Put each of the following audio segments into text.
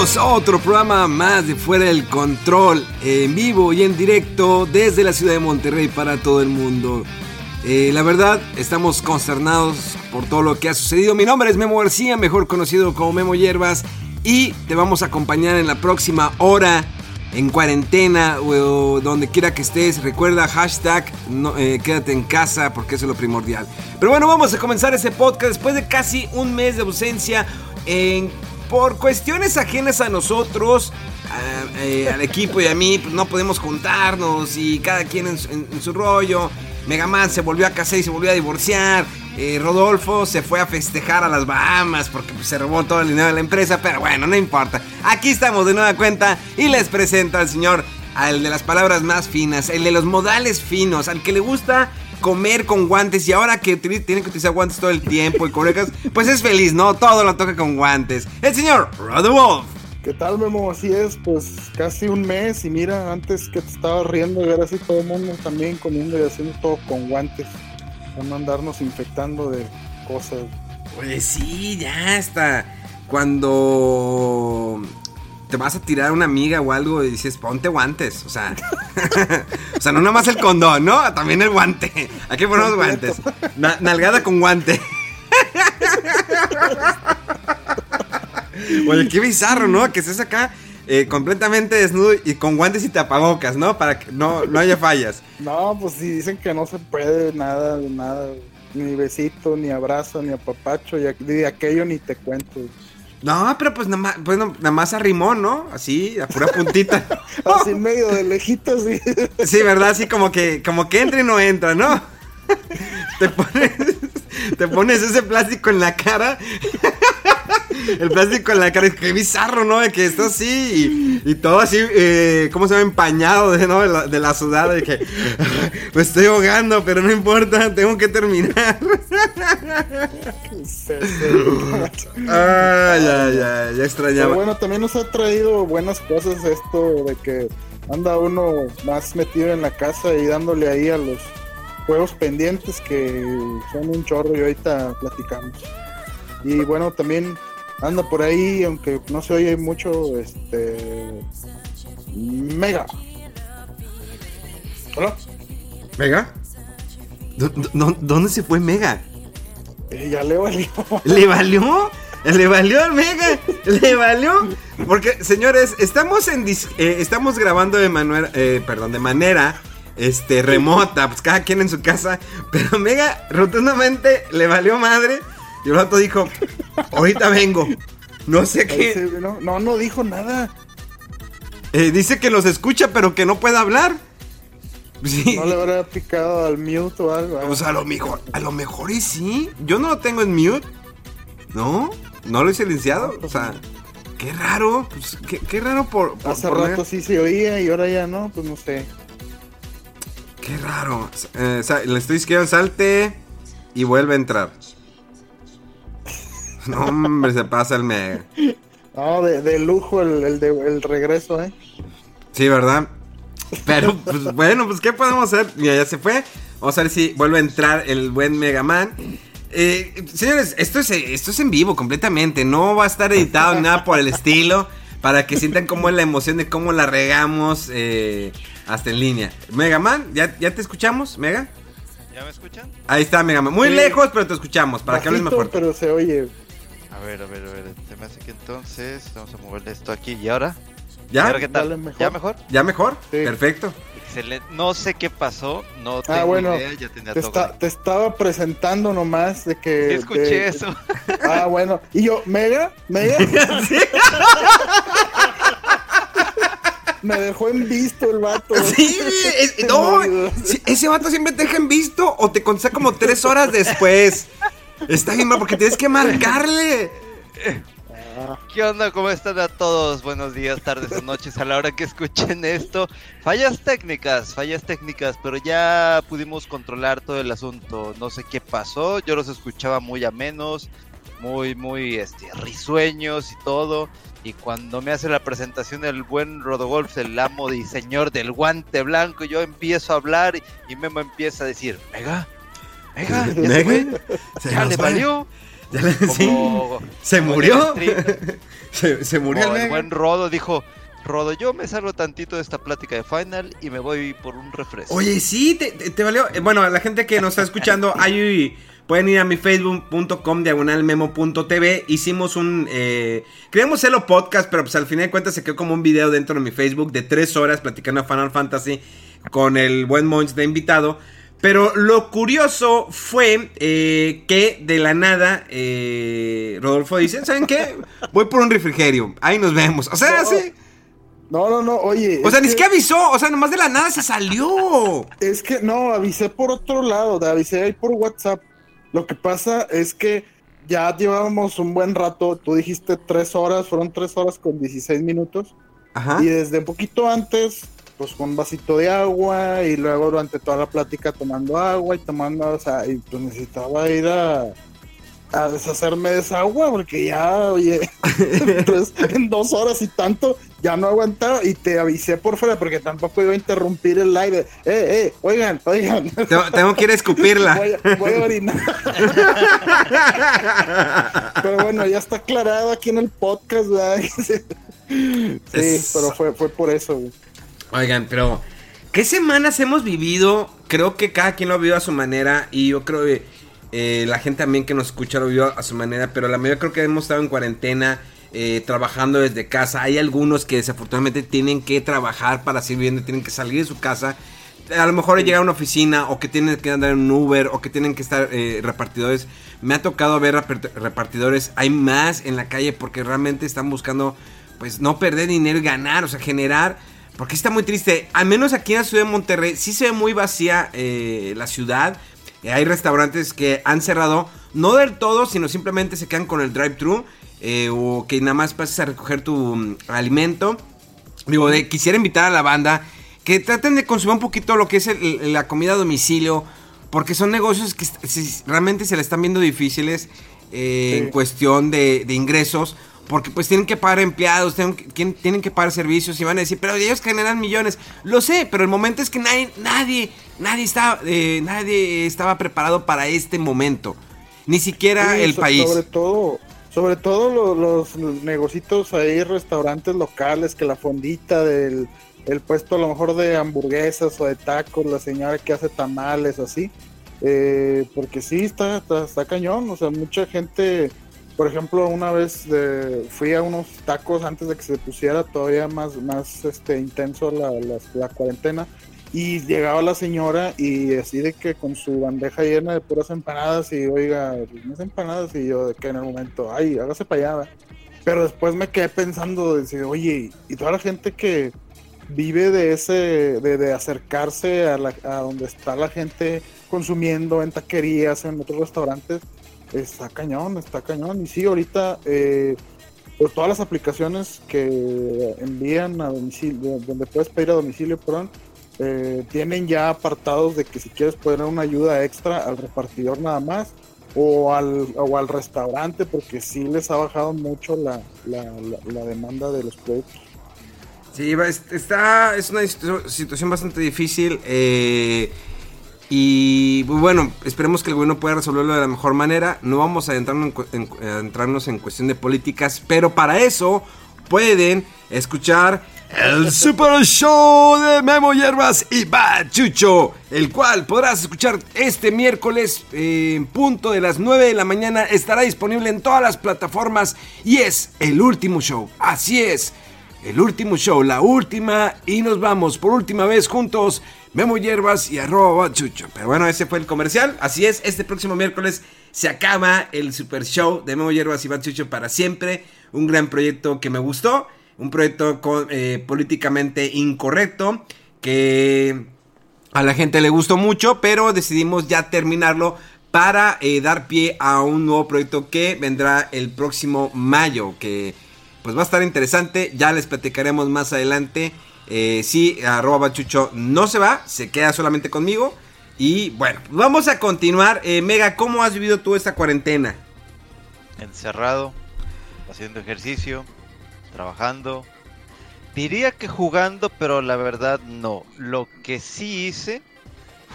Otro programa más de Fuera del Control, en vivo y en directo desde la ciudad de Monterrey para todo el mundo. Eh, la verdad, estamos consternados por todo lo que ha sucedido. Mi nombre es Memo García, mejor conocido como Memo Hierbas, y te vamos a acompañar en la próxima hora en cuarentena o donde quiera que estés. Recuerda hashtag no, eh, quédate en casa porque eso es lo primordial. Pero bueno, vamos a comenzar ese podcast después de casi un mes de ausencia en por cuestiones ajenas a nosotros, eh, al equipo y a mí, pues no podemos juntarnos y cada quien en, su- en- en su rollo. Megaman se volvió a casar y se volvió a divorciar. Eh, Rodolfo se fue a festejar a las Bahamas porque pues, se robó todo el dinero de la empresa, pero bueno, no importa. Aquí estamos de nueva cuenta y les presento al señor, al de las palabras más finas, el de los modales finos, al que le gusta comer con guantes y ahora que utili- tiene que utilizar guantes todo el tiempo y cubrebocas, pues es feliz, ¿no? Todo lo toca con guantes. El señor Rodolfo. ¿Qué tal, Memo? Así es, pues casi un mes y mira, antes que te estaba riendo y ahora sí todo el mundo también comiendo y haciendo todo con guantes. Para no andarnos infectando de cosas. Pues sí, ya está. Cuando te vas a tirar a una amiga o algo y dices, ponte guantes. O sea, o sea, no nada más el condón, ¿no? También el guante. Aquí ponemos guantes. Na- nalgada con guante. Oye, qué bizarro, ¿no? Que estés acá eh, completamente desnudo y con guantes y tapabocas, ¿no? Para que no, no haya fallas. No, pues si dicen que no se puede nada, nada. Ni besito, ni abrazo, ni apapacho, y, de aquello ni te cuento. No, pero pues nada más, pues, nada más arrimó, ¿no? Así, a pura puntita. Así medio de lejitos, sí. Sí, ¿verdad? Así como que, como que entra y no entra, ¿no? Te pones, te pones ese plástico en la cara. El plástico en la cara, qué bizarro, ¿no? De que está así y, y todo así, eh, ¿cómo se llama? Empañado de, ¿no? de, la, de la sudada. De que me estoy ahogando, pero no importa, tengo que terminar. Ay, ay, ay, ya Pero extrañaba. bueno, también nos ha traído buenas cosas esto de que anda uno más metido en la casa y dándole ahí a los juegos pendientes que son un chorro y ahorita platicamos. Y bueno, también anda por ahí, aunque no se oye mucho, este... Mega. Hola. ¿Mega? ¿Dó- dó- ¿Dónde se fue Mega? Eh, ya le valió. ¿Le valió? ¿Le valió al Mega? ¿Le valió? Porque, señores, estamos en dis- eh, estamos grabando de manera, eh, perdón, de manera este remota, pues cada quien en su casa, pero Mega rotundamente le valió madre y el rato dijo, "Ahorita vengo." No sé qué. no, no, no dijo nada. eh, dice que los escucha, pero que no puede hablar. Sí. No le habrá picado al mute o algo. Pues a lo mejor, a lo mejor y sí. Yo no lo tengo en mute. ¿No? ¿No lo he silenciado? O sea, qué raro. Pues, qué, qué raro por, por Hace poner- rato sí se oía y ahora ya no, pues no sé. Qué raro. Eh, o sea, le estoy diciendo salte y vuelve a entrar. No, hombre, se pasa el mega. No, de, de lujo el, el, de, el regreso, ¿eh? Sí, ¿verdad? Pero, pues bueno, pues ¿qué podemos hacer? Mira, ya se fue. Vamos a ver si vuelve a entrar el buen Mega Man. Eh, señores, esto es, esto es en vivo completamente. No va a estar editado ni nada por el estilo. Para que sientan cómo es la emoción de cómo la regamos eh, hasta en línea. Mega Man, ¿ya, ¿ya te escuchamos, Mega? ¿Ya me escuchan? Ahí está, Mega Man. Muy Sí. lejos, pero te escuchamos. Para que hables más Bajito, fuerte. pero se oye. A ver, a ver, a ver. Se me hace que entonces vamos a moverle esto aquí. ¿Y ahora? ¿Y ¿Ya? ahora qué tal? Mejor. ¿Ya mejor? ¿Ya mejor? Sí. Perfecto. Excelente. No sé qué pasó, no tengo Ah, bueno, idea, ya tenía Te, todo. esta- te estaba presentando nomás de que. Sí, escuché de- eso. Ah, bueno. Y yo, ¿Mega? ¿Mega? Me dejó en visto el vato. Sí, es- no, sí, ese vato siempre te deja en visto o te contesta como tres horas después. Está bien porque tienes que marcarle. ¿Qué onda? ¿Cómo están a todos? Buenos días, tardes o noches a la hora que escuchen esto. Fallas técnicas, fallas técnicas, pero ya pudimos controlar todo el asunto. No sé qué pasó, yo los escuchaba muy a menos, muy, muy este, risueños y todo. Y cuando me hace la presentación el buen Rodogolf, el amo y señor del guante blanco, yo empiezo a hablar y, y Memo empieza a decir, Mega, Ya se fue, Se ya nos le valió. Ya le- sí. Se murió. Se, se murió Como el el buen Rodo dijo, Rodo, yo me salgo tantito de esta plática de Final y me voy por un refresco. Oye, sí, te, te- te valió. Eh, Bueno, a la gente que nos está escuchando, ahí pueden ir a mi facebook.com diagonal memo.tv. Hicimos un. Eh, queríamos hacerlo podcast, pero pues al final de cuentas se quedó como un video dentro de mi Facebook de tres horas platicando a Final Fantasy con el buen Monch de invitado. Pero lo curioso fue eh, que de la nada eh, Rodolfo dice: ¿Saben qué? Voy por un refrigerio. Ahí nos vemos. O sea, No. sí. No, no, no, oye. O sea, es ni que- siquiera avisó. O sea, nomás de la nada se salió. Es que no, avisé por otro lado, te avisé ahí por WhatsApp. Lo que pasa es que ya llevábamos un buen rato, tú dijiste tres horas, fueron tres horas con 16 minutos. Ajá. Y desde un poquito antes, pues con un vasito de agua y luego durante toda la plática tomando agua y tomando, o sea, y pues necesitaba ir a, a deshacerme de esa agua porque ya, oye, entonces, en dos horas y tanto ya no aguantaba y te avisé por fuera porque tampoco iba a interrumpir el aire. Eh, eh, oigan, oigan. Tengo, tengo que ir a escupirla. Voy a, voy a orinar. Pero bueno, ya está aclarado aquí en el podcast, ¿verdad? Sí, Es- pero fue, fue por eso, güey. Oigan, pero ¿qué semanas hemos vivido? Creo que cada quien lo ha vivido a su manera y yo creo que eh, la gente también que nos escucha lo vivió a su manera, pero la mayoría creo que hemos estado en cuarentena. eh, trabajando desde casa, hay algunos que desafortunadamente tienen que trabajar para seguir viviendo, tienen que salir de su casa, a lo mejor llegar a una oficina o que tienen que andar en un Uber o que tienen que estar eh, repartidores. Me ha tocado ver repart- repartidores, hay más en la calle porque realmente están buscando pues no perder dinero y ganar, o sea, generar. Porque está muy triste. Al menos aquí en la ciudad de Monterrey sí se ve muy vacía eh, la ciudad. Eh, hay restaurantes que han cerrado, no del todo, sino simplemente se quedan con el drive-thru. eh, o que nada más pases a recoger tu mm, alimento. Digo, de- quisiera invitar a la banda que traten de consumir un poquito lo que es el- la comida a domicilio. Porque son negocios que si- realmente se le están viendo difíciles eh, en cuestión de, de ingresos. Porque pues tienen que pagar empleados, tienen, que- tienen- que pagar servicios y van a decir, pero ellos generan millones. Lo sé, pero el momento es que nadie, nadie, nadie estaba, eh, nadie estaba preparado para este momento. Ni siquiera Sí, el so- país. Sobre todo, sobre todo lo- los, negocitos ahí, restaurantes locales, que la fondita del el puesto a lo mejor de hamburguesas o de tacos, la señora que hace tamales así. Eh, porque sí, está, está, está cañón. O sea, mucha gente, por ejemplo, una vez eh, fui a unos tacos antes de que se pusiera todavía más, más este, intenso la, la, la cuarentena. Y llegaba la señora y así de que con su bandeja llena de puras empanadas y oiga, unas empanadas y yo de que en el momento, ay, hágase para allá. Pero después me quedé pensando, decir, oye, y toda la gente que vive de ese, de, de acercarse a, la, a donde está la gente consumiendo en taquerías, en otros restaurantes, está cañón, está cañón. Y sí, ahorita, eh, pues todas las aplicaciones que envían a domicilio, donde puedes pedir a domicilio, perdón, eh, tienen ya apartados de que si quieres poner una ayuda extra al repartidor nada más o al, o al restaurante porque sí les ha bajado mucho la, la, la, la demanda de los productos. Sí, está, es una situ- situación bastante difícil. eh, y bueno, esperemos que el gobierno pueda resolverlo de la mejor manera. No vamos a adentrarnos en, en en cuestión de políticas, pero para eso pueden escuchar el Super Show de Memo Hierbas y Bachucho, el cual podrás escuchar este miércoles eh, en punto de las 9 de la mañana. Estará disponible en todas las plataformas y es el último show. Así es. el último show, la última, y nos vamos por última vez juntos, Memo Hierbas y arroba Chucho. Pero bueno, ese fue el comercial, así es, este próximo miércoles se acaba el super show de Memo Hierbas y Chucho para siempre, un gran proyecto que me gustó, un proyecto eh, políticamente incorrecto, que a la gente le gustó mucho, pero decidimos ya terminarlo para eh, dar pie a un nuevo proyecto que vendrá el próximo mayo, que pues va a estar interesante, ya les platicaremos más adelante. Eh, sí, arroba bachucho no se va, se queda solamente conmigo. Y bueno, vamos a continuar. Eh, Mega, ¿cómo has vivido tú esta cuarentena? Encerrado, haciendo ejercicio, trabajando. Diría que jugando, pero la verdad no. Lo que sí hice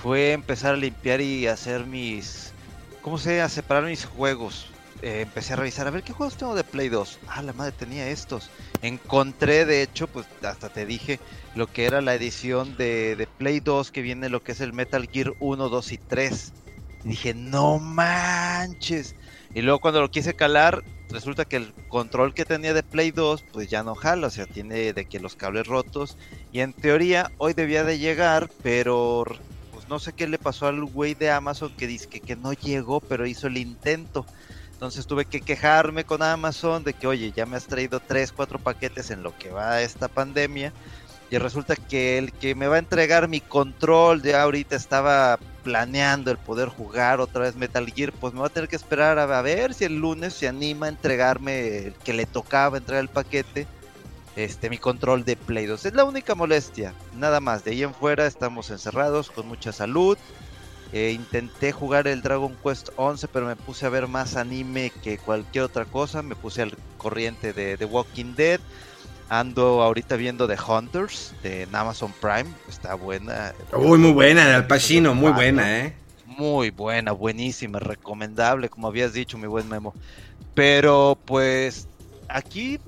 fue empezar a limpiar y hacer mis... ¿Cómo se A separar mis juegos. Eh, empecé a revisar, a ver qué juegos tengo de Play 2. Ah, la madre tenía estos. Encontré, de hecho, pues hasta te dije lo que era la edición de, de Play 2 que viene lo que es el Metal Gear 1, 2 y 3. Y dije, no manches. Y luego cuando lo quise calar, resulta que el control que tenía de Play 2, pues ya no jala, o sea, tiene de que los cables rotos. Y en teoría hoy debía de llegar, pero pues no sé qué le pasó al güey de Amazon que dice que, que no llegó, pero hizo el intento. Entonces tuve que quejarme con Amazon de que, oye, ya me has traído 3, 4 paquetes en lo que va esta pandemia. Y resulta que el que me va a entregar mi control de ahorita estaba planeando el poder jugar otra vez Metal Gear, pues me va a tener que esperar a, ver si el lunes se anima a entregarme el que le tocaba entregar el paquete, este mi control de Play 2. Es la única molestia, nada más. De ahí en fuera estamos encerrados con mucha salud. Eh, intenté jugar el Dragon Quest 11, pero me puse a ver más anime que cualquier otra cosa. Me puse al corriente de The Walking Dead. Ando ahorita viendo The Hunters de Amazon Prime. Está buena. Uy, muy buena, Al Pacino, muy buena, ¿eh? Muy buena, buenísima, recomendable, como habías dicho, mi buen Memo. Pero pues aquí,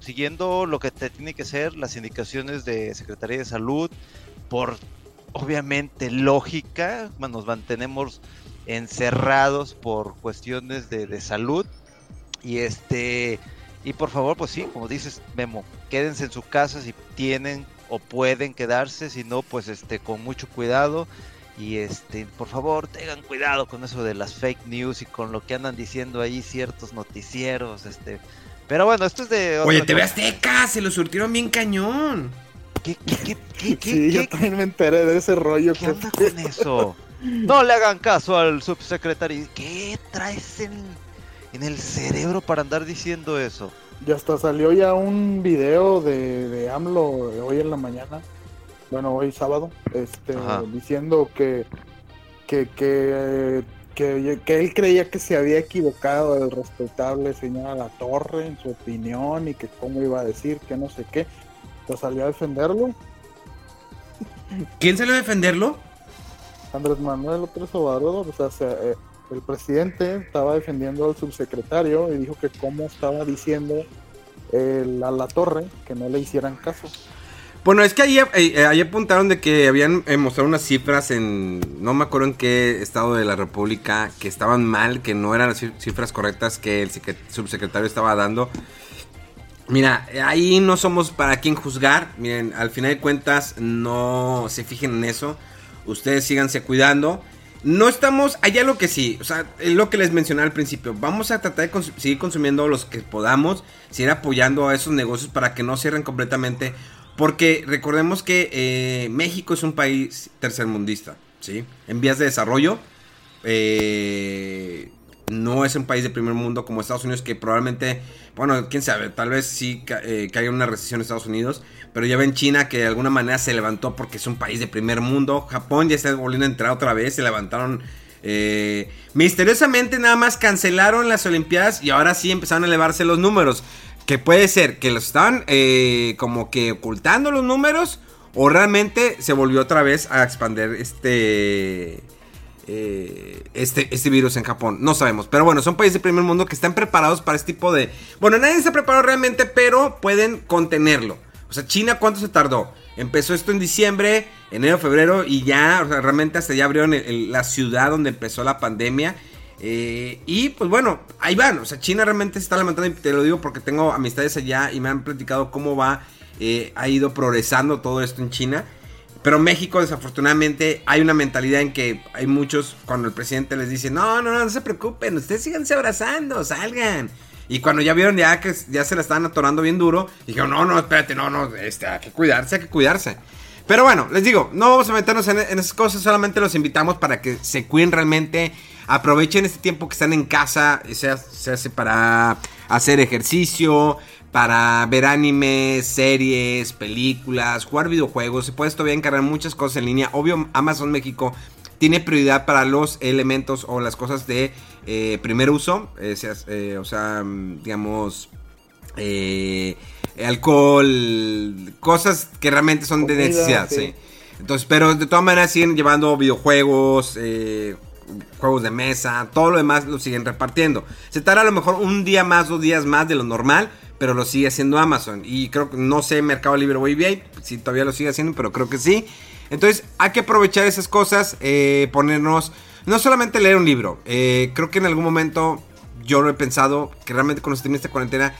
siguiendo lo que te tiene que ser, las indicaciones de Secretaría de Salud, por obviamente lógica, nos mantenemos encerrados por cuestiones de, salud. Y este y por favor pues sí como dices Memo quédense en su casa si tienen o pueden quedarse si no pues este con mucho cuidado. Y este por favor tengan cuidado con eso de las fake news y con lo que andan diciendo ahí ciertos noticieros este. Pero bueno esto es de oye te ve Azteca se lo surtieron bien cañón ¿Qué, qué, qué, qué, sí, yo también me enteré de ese rollo. ¿Qué onda con eso? No le hagan caso al subsecretario. ¿Qué traes en, en el cerebro para andar diciendo eso? Ya hasta salió ya un video de, de AMLO hoy en la mañana, bueno, hoy sábado, este, diciendo que, que, que, que, que, él creía que se había equivocado el respetable señor La Torre en su opinión y que cómo iba a decir que no sé qué. Pues salió a defenderlo. ¿Quién salió a defenderlo? Andrés Manuel López Obrador, o sea, eh, el presidente estaba defendiendo al subsecretario y dijo que cómo estaba diciendo a la torre que no le hicieran caso. Bueno, es que ahí, eh, eh, ahí, apuntaron de que habían mostrado unas cifras en, no me acuerdo en qué estado de la República, que estaban mal, que no eran las cifras correctas que el subsecretario estaba dando. Mira, ahí no somos para quien juzgar. Miren, al final de cuentas, no se fijen en eso. Ustedes síganse cuidando. No estamos, allá lo que sí, o sea, lo que les mencioné al principio. Vamos a tratar de seguir consumiendo los que podamos, seguir apoyando a esos negocios para que no cierren completamente. Porque recordemos que eh, México es un país tercermundista, ¿sí? En vías de desarrollo. Eh, no es un país de primer mundo como Estados Unidos que probablemente, bueno, quién sabe, tal vez sí eh, caiga una recesión en Estados Unidos, pero ya ven China que de alguna manera se levantó porque es un país de primer mundo, Japón ya está volviendo a entrar otra vez, se levantaron eh, misteriosamente nada más cancelaron las Olimpiadas y ahora sí empezaron a elevarse los números, que puede ser que los estaban eh, como que ocultando los números o realmente se volvió otra vez a expandir este eh, este, este virus en Japón. No sabemos. Pero bueno, son países de primer mundo que están preparados para este tipo de... Bueno, nadie se preparó realmente, pero pueden contenerlo. O sea, China, ¿cuánto se tardó? Empezó esto en diciembre, enero, febrero y ya, realmente hasta ya abrieron la ciudad donde empezó la pandemia. Eh, y pues bueno, ahí van. O sea, China realmente se está levantando y te lo digo porque tengo amistades allá y me han platicado cómo va eh, ha ido progresando todo esto en China. Pero México, desafortunadamente, hay una mentalidad en que hay muchos, cuando el presidente les dice, no, no, no, no se preocupen, ustedes síganse abrazando, salgan. Y cuando ya vieron ya que ya se la estaban atorando bien duro, dijeron, no, no, espérate, no, no, este, hay que cuidarse, hay que cuidarse. Pero bueno, les digo, no vamos a meternos en, esas cosas, solamente los invitamos para que se cuiden realmente, aprovechen este tiempo que están en casa, sea, se hace para hacer ejercicio, para ver animes, series, películas, jugar videojuegos. Se puede todavía encargar muchas cosas en línea. Obvio, Amazon México tiene prioridad para los elementos o las cosas de eh, primer uso. Eh, eh, o sea, digamos, alcohol, cosas que realmente son de necesidad. Sí. Entonces, pero de todas maneras siguen llevando videojuegos, juegos de mesa, todo lo demás lo siguen repartiendo. Se tarda a lo mejor un día más, dos días más de lo normal pero lo sigue haciendo Amazon. Y creo que no sé Mercado Libre o eBay si todavía lo sigue haciendo, pero creo que sí. Entonces hay que aprovechar esas cosas, eh, ponernos, no solamente leer un libro, eh, creo que en algún momento yo lo he pensado, que realmente cuando esté en esta cuarentena,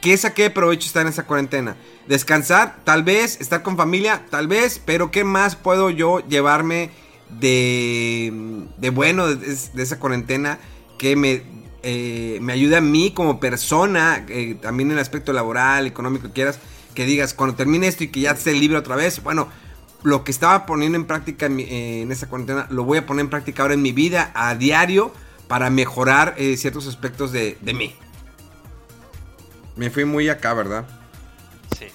¿qué saqué provecho estar en esa cuarentena? Descansar, tal vez, estar con familia, tal vez, pero ¿qué más puedo yo llevarme de, de bueno de, de esa cuarentena que me eh, me ayuda a mí como persona, eh, también en el aspecto laboral, económico, que quieras, que digas, cuando termine esto y que ya esté libre otra vez, bueno, lo que estaba poniendo en práctica en, eh, esa cuarentena, lo voy a poner en práctica ahora en mi vida, a diario, para mejorar ciertos aspectos de, de mí. Me fui muy acá, ¿verdad? Sí.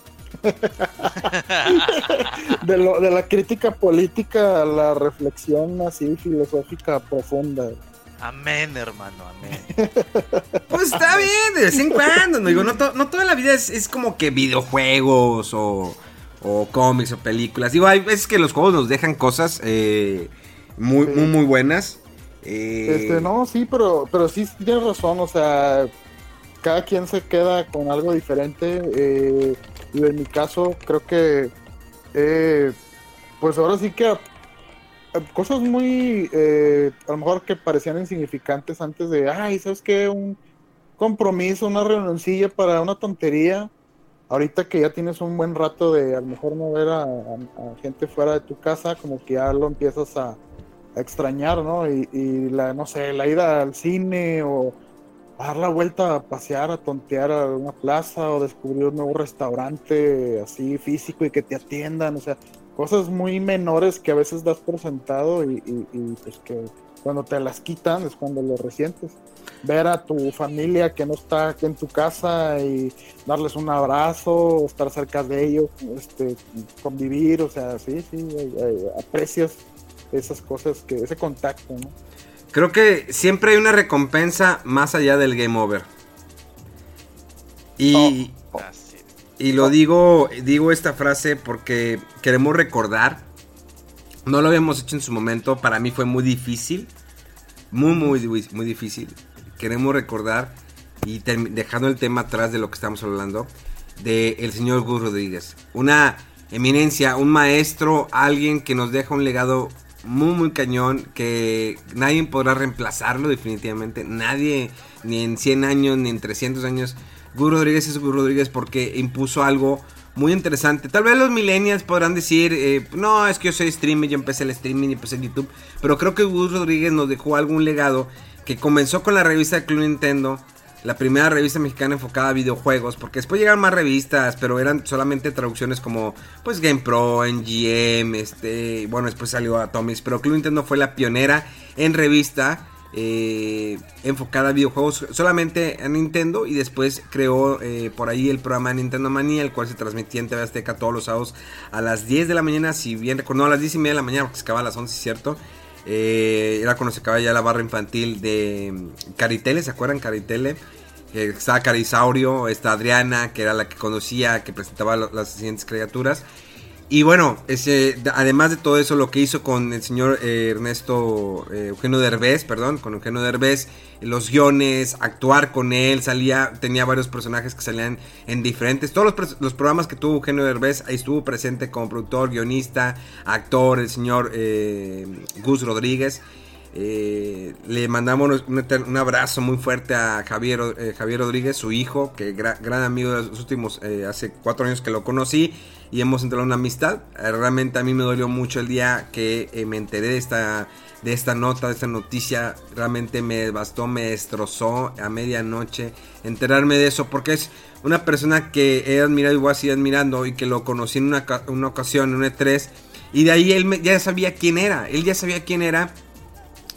de, lo, de la crítica política a la reflexión así filosófica profunda. Amén, hermano, amén. Pues está bien, de vez en cuando. No, digo, no, toda la vida es, como que videojuegos o, o, cómics o películas. Digo, hay veces que los juegos nos dejan cosas eh, muy, muy, muy buenas. Eh, este, no, sí, pero, pero sí tienes razón. O sea, cada quien se queda con algo diferente. Eh, y en mi caso, creo que. pues ahora sí que cosas muy, eh, a lo mejor que parecían insignificantes antes de, ay, ¿sabes qué? Un compromiso, una reunioncilla para una tontería. Ahorita que ya tienes un buen rato de a lo mejor no ver a, gente fuera de tu casa, como que ya lo empiezas a, extrañar, ¿no? Y, y, la, no sé, la ida al cine o dar la vuelta a pasear, a tontear a una plaza o descubrir un nuevo restaurante así físico y que te atiendan, o sea, cosas muy menores que a veces das por sentado y, pues que cuando te las quitan es cuando lo resientes. Ver a tu familia que no está aquí en tu casa y darles un abrazo, estar cerca de ellos, este, convivir, o sea, sí, sí, aprecias esas cosas, que ese contacto, ¿no? Creo que siempre hay una recompensa más allá del game over. Y, oh, oh. Y lo digo, digo esta frase porque queremos recordar. No lo habíamos hecho en su momento. Para mí fue muy difícil. Muy, muy, muy difícil. Queremos recordar y dejando el tema atrás de lo que estamos hablando. De el señor Gus Rodríguez. Una eminencia, un maestro, alguien que nos deja un legado muy, muy cañón. Que nadie podrá reemplazarlo definitivamente. Nadie, ni en 100 años, ni en 300 años Gus Rodríguez es Gus Rodríguez porque impuso algo muy interesante. Tal vez los millennials podrán decir, eh, no, es que yo soy streamer, yo empecé el streaming y empecé el YouTube. Pero creo que Gus Rodríguez nos dejó algún legado que comenzó con la revista de Club Nintendo. La primera revista mexicana enfocada a videojuegos, porque después llegaron más revistas, pero eran solamente traducciones como pues Game Pro, NGM, este, bueno, después salió Atomics, pero Club Nintendo fue la pionera en revista eh, enfocada a videojuegos solamente a Nintendo y después creó eh, por ahí el programa Nintendo Manía, el cual se transmitía en TV Azteca todos los sábados a las 10 de la mañana, si bien recuerdo, a las 10 y media de la mañana, porque se acababa a las 11, ¿cierto? Eh, era cuando se acababa ya la barra infantil de Caritele, ¿se acuerdan? Caritele. estaba Carisaurio, está Adriana, que era la que conocía, que presentaba las siguientes criaturas. Y bueno, ese, además de todo eso, lo que hizo con el señor eh, Ernesto eh, Eugenio Derbez, perdón, con Eugenio Derbez, los guiones, actuar con él, salía, tenía varios personajes que salían en diferentes, todos los, programas que tuvo Eugenio Derbez, ahí estuvo presente como productor, guionista, actor, el señor eh, Gus Rodríguez. Eh, le mandamos un, abrazo muy fuerte a Javier, eh, Javier Rodríguez, su hijo, que gran amigo de los últimos, hace cuatro años que lo conocí y hemos entrado en una amistad. realmente a mí me dolió mucho el día que me enteré de esta, de esta nota, de esta noticia. Realmente me bastó, me destrozó a medianoche enterarme de eso, porque es una persona que he admirado y voy a seguir admirando y que lo conocí en una, una ocasión, en un E3. Y de ahí él ya sabía quién era, él ya sabía quién era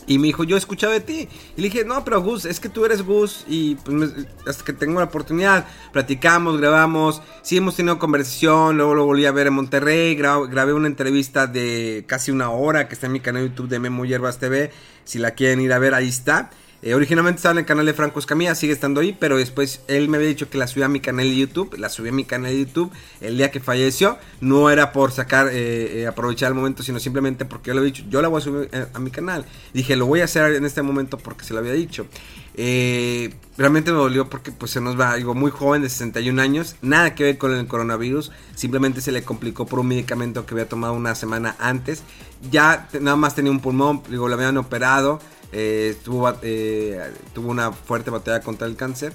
y me dijo, yo he escuchado de ti. Y le dije, no, pero Gus, es que tú eres Gus. Y pues hasta que tengo la oportunidad, platicamos, grabamos. Sí, hemos tenido conversación. Luego lo volví a ver en Monterrey. grabé una entrevista de casi una hora que está en mi canal de YouTube de Memo Hierbas TV. Si la quieren ir a ver, ahí está. Eh, originalmente estaba en el canal de Franco Escamilla, sigue estando ahí, pero después él me había dicho que la subía a mi canal de YouTube, la subí a mi canal de YouTube el día que falleció, no era por sacar, eh, eh, aprovechar el momento, sino simplemente porque yo le he dicho, yo la voy a subir a, mi canal. Dije, lo voy a hacer en este momento porque se lo había dicho. realmente me dolió porque pues se nos va algo muy joven de 61 años, nada que ver con el coronavirus, simplemente se le complicó por un medicamento que había tomado una semana antes, ya nada más tenía un pulmón, digo, lo habían operado, eh, tuvo, eh, tuvo una fuerte batalla contra el cáncer.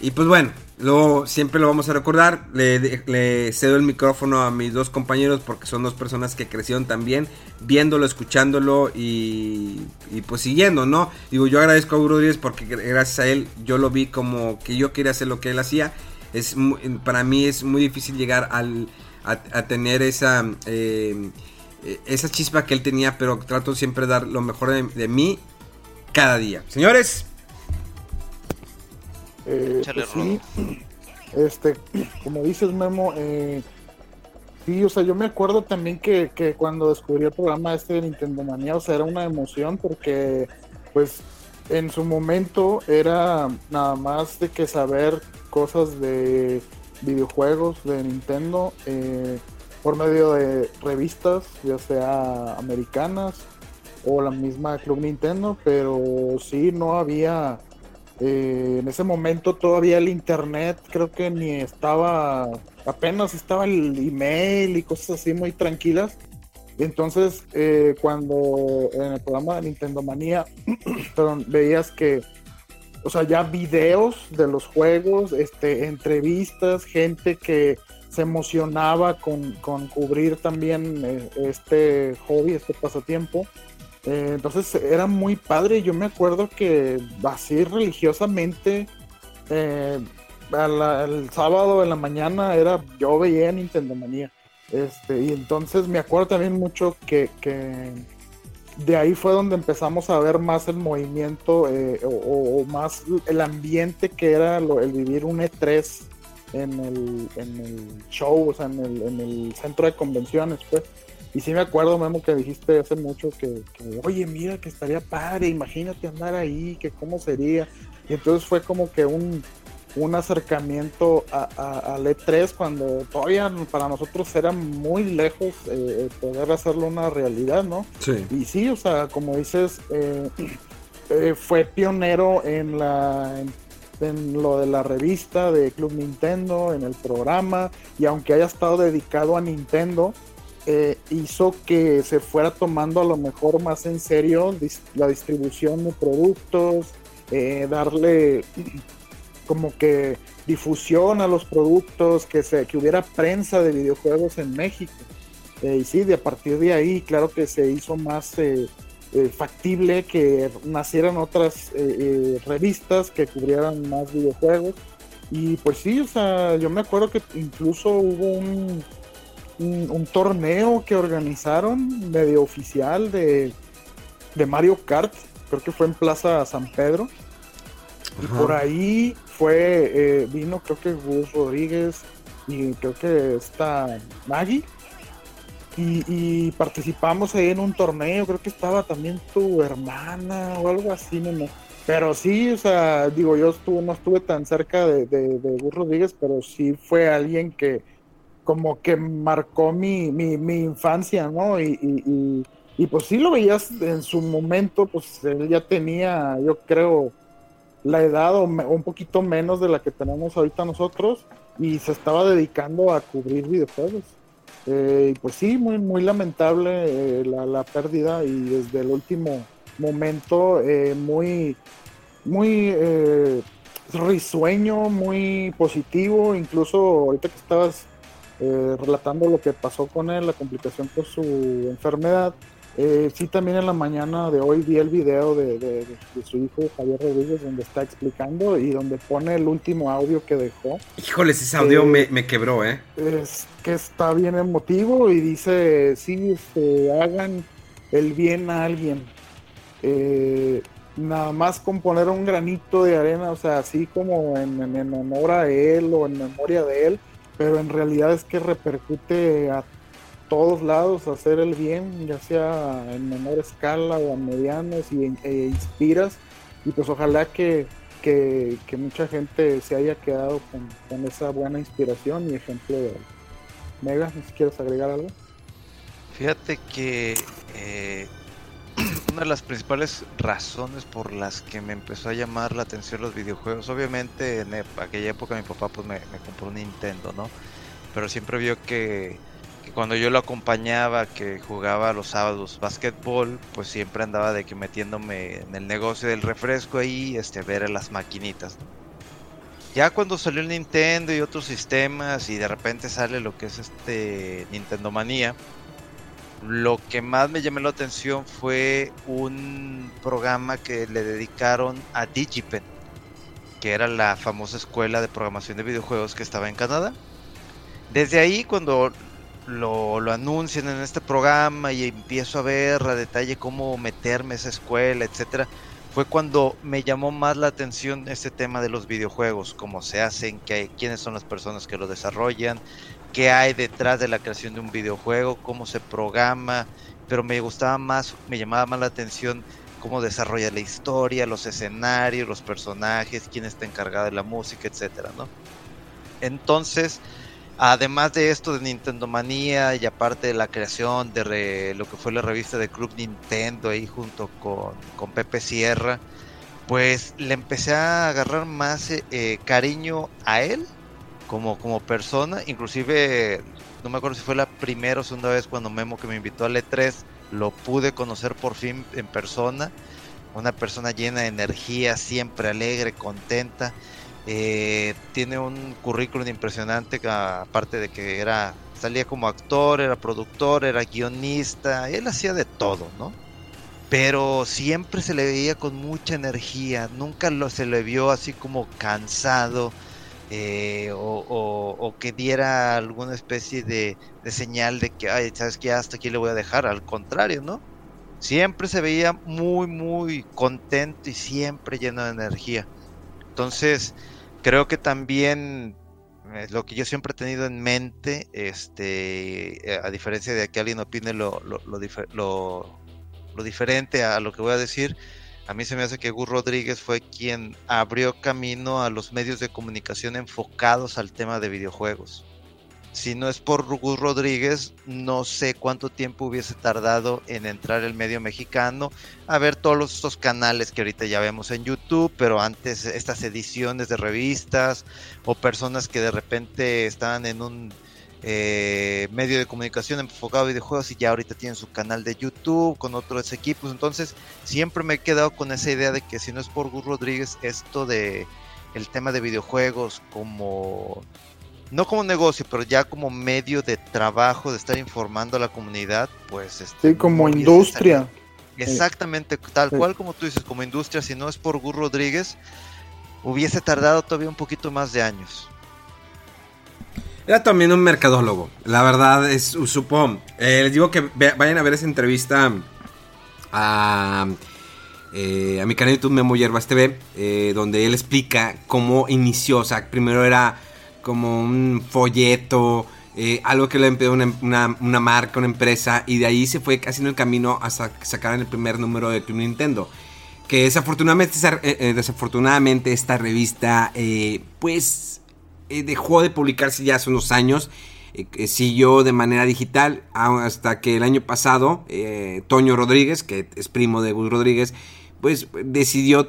Y pues bueno, luego siempre lo vamos a recordar. Le, cedo el micrófono a mis dos compañeros porque son dos personas que crecieron también viéndolo, escuchándolo y, pues siguiendo, ¿no? Digo, yo agradezco a Rodríguez porque gracias a él yo lo vi como que yo quería hacer lo que él hacía. Es para mí es muy difícil llegar al, a, tener esa, eh, esa chispa que él tenía, pero trato siempre de dar lo mejor de mí cada día. Señores. Eh, pues sí, este, como dices Memo, eh, sí, o sea, yo me acuerdo también que, que, cuando descubrí el programa este de Nintendo Manía, o sea, era una emoción porque, pues, en su momento era nada más de que saber cosas de videojuegos de Nintendo eh, por medio de revistas, ya sea americanas o la misma Club Nintendo, pero sí, no había, eh, en ese momento todavía el Internet creo que ni estaba, apenas estaba el email y cosas así muy tranquilas. Entonces, eh, cuando en el programa de Nintendo Manía, veías que, o sea, ya videos de los juegos, este, entrevistas, gente que se emocionaba con, con cubrir también eh, este hobby, este pasatiempo. Eh, entonces era muy padre. Yo me acuerdo que así religiosamente, eh, el sábado en la mañana era yo veía Nintendo Manía. Este, y entonces me acuerdo también mucho que, de ahí fue donde empezamos a ver más el movimiento eh, o, más el ambiente que era el vivir un E3 en el, en el show, o sea, en el, en el centro de convenciones, pues. Y sí me acuerdo, Memo, que dijiste hace mucho que, oye, mira, que estaría padre, imagínate andar ahí, que cómo sería. Y entonces fue como que un, un acercamiento a, al E3 cuando todavía para nosotros era muy lejos eh, poder hacerlo una realidad, ¿no? Sí. Y sí, o sea, como dices, eh, eh, fue pionero en la... en lo de la revista de Club Nintendo, en el programa, y aunque haya estado dedicado a Nintendo, eh, hizo que se fuera tomando a lo mejor más en serio la distribución de productos, eh, darle como que difusión a los productos, que, se, que hubiera prensa de videojuegos en México. Eh, y sí, de a partir de ahí, claro que se hizo más factible que nacieran otras revistas que cubrieran más videojuegos. Y pues sí, o sea, yo me acuerdo que incluso hubo un, un, torneo que organizaron medio oficial de, de, Mario Kart, creo que fue en Plaza San Pedro. Y por ahí fue, eh, vino creo que Gus Rodríguez y creo que está Maggie. Y, participamos ahí en un torneo, creo que estaba también tu hermana o algo así, no, Pero sí, o sea, digo, yo estuve, no estuve tan cerca de, de, de Gus Rodríguez, pero sí fue alguien que, como que marcó mi, mi, mi infancia, ¿no? Y, y, y, pues sí lo veías en su momento, pues él ya tenía, yo creo, la edad o, un poquito menos de la que tenemos ahorita nosotros y se estaba dedicando a cubrir videojuegos. Eh, y pues sí, muy, muy lamentable eh, la, la, pérdida y desde el último momento eh, muy, muy eh, risueño, muy positivo, incluso ahorita que estabas eh, relatando lo que pasó con él, la complicación por su enfermedad. Eh, sí, también en la mañana de hoy vi el video de, su hijo Javier Rodríguez donde está explicando y donde pone el último audio que dejó. Híjoles, ese audio me, quebró, ¿eh? Es que está bien emotivo y dice, sí, este, hagan el bien a alguien. Eh, nada más con poner un granito de arena, o sea, así como en, en, honor a él o en memoria de él, pero en realidad es que repercute a todos lados hacer el bien, ya sea en menor escala o a medianos, y e inspiras, y pues ojalá que, que, mucha gente se haya quedado con, con, esa buena inspiración y ejemplo de. Mega, quieres agregar algo. Fíjate que eh, una de las principales razones por las que me empezó a llamar la atención los videojuegos, obviamente en aquella época mi papá pues me, compró un Nintendo, ¿no? Pero siempre vio que, cuando yo lo acompañaba, que jugaba los sábados básquetbol, pues siempre andaba de que metiéndome en el negocio del refresco ahí, este, ver las maquinitas, Ya cuando salió el Nintendo y otros sistemas y de repente sale lo que es este Nintendo Manía, lo que más me llamó la atención fue un programa que le dedicaron a Digipen, que era la famosa escuela de programación de videojuegos que estaba en Canadá. Desde ahí, cuando lo, anuncian en este programa y empiezo a ver a detalle cómo meterme esa escuela, etcétera, fue cuando me llamó más la atención este tema de los videojuegos, cómo se hacen, quiénes son las personas que lo desarrollan, qué hay detrás de la creación de un videojuego, cómo se programa, pero me gustaba más, me llamaba más la atención cómo desarrolla la historia, los escenarios, los personajes, quién está encargado de la música, etcétera, ¿no? Entonces, además de esto de Nintendo Manía y aparte de la creación de lo que fue la revista de Club Nintendo ahí junto con, con Pepe Sierra, pues le empecé a agarrar más eh, cariño a él como, como persona, inclusive no me acuerdo si fue la primera o segunda vez cuando Memo que me invitó al E3, lo pude conocer por fin en persona, una persona llena de energía, siempre alegre, contenta, eh, tiene un currículum impresionante, aparte de que era salía como actor, era productor, era guionista, él hacía de todo, ¿no? Pero siempre se le veía con mucha energía, nunca lo, se le vio así como cansado, eh, o, que diera alguna especie de, señal de que, ay, sabes que hasta aquí le voy a dejar, al contrario, ¿no? Siempre se veía muy, muy contento y siempre lleno de energía. Entonces, creo que también eh, lo que yo siempre he tenido en mente, este, eh, a diferencia de que alguien opine lo, lo, lo diferente a lo que voy a decir, a mí se me hace que Gus Rodríguez fue quien abrió camino a los medios de comunicación enfocados al tema de videojuegos. Si no es por Gus Rodríguez, no sé cuánto tiempo hubiese tardado en entrar el medio mexicano a ver todos estos canales que ahorita ya vemos en YouTube, pero antes estas ediciones de revistas o personas que de repente estaban en un eh, medio de comunicación enfocado a videojuegos y ya ahorita tienen su canal de YouTube con otros equipos. Entonces, siempre me he quedado con esa idea de que si no es por Gus Rodríguez, esto de el tema de videojuegos como no como negocio, pero ya como medio de trabajo de estar informando a la comunidad, pues este, sí, como industria. Exactamente, tal cual como tú dices, como industria, si no es por Gus Rodríguez, hubiese tardado todavía un poquito más de años. Era también un mercadólogo. La verdad es, supo. Eh, les digo que vayan a ver esa entrevista a, eh, a mi canal de YouTube Memo Yerbas TV, eh, donde él explica cómo inició. O sea, primero era como un folleto, algo que le empezó una, una, marca, una empresa, y de ahí se fue haciendo el camino hasta sacar el primer número de Club Nintendo. Que desafortunadamente, desafortunadamente esta revista, pues eh, dejó de publicarse ya hace unos años. Eh, siguió de manera digital hasta que el año pasado eh, Toño Rodríguez, que es primo de Gus Rodríguez, pues decidió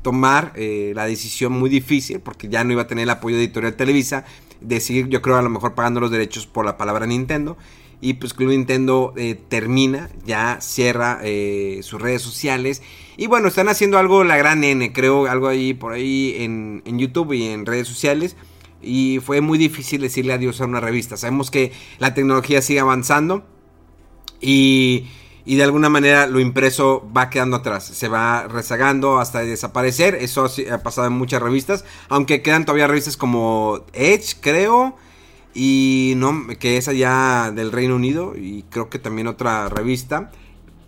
tomar la decisión muy difícil, porque ya no iba a tener el apoyo de Editorial Televisa, de seguir yo creo a lo mejor pagando los derechos por la palabra Nintendo, Y pues Club Nintendo eh, termina, ya cierra eh, sus redes sociales. Y bueno, están haciendo algo la gran N, creo, algo ahí por ahí en, en YouTube y en redes sociales. Y fue muy difícil decirle adiós a una revista. Sabemos que la tecnología sigue avanzando. Y y de alguna manera lo impreso va quedando atrás, se va rezagando hasta desaparecer. Eso ha pasado en muchas revistas, aunque quedan todavía revistas como Edge, creo, y no que es allá del Reino Unido y creo que también otra revista,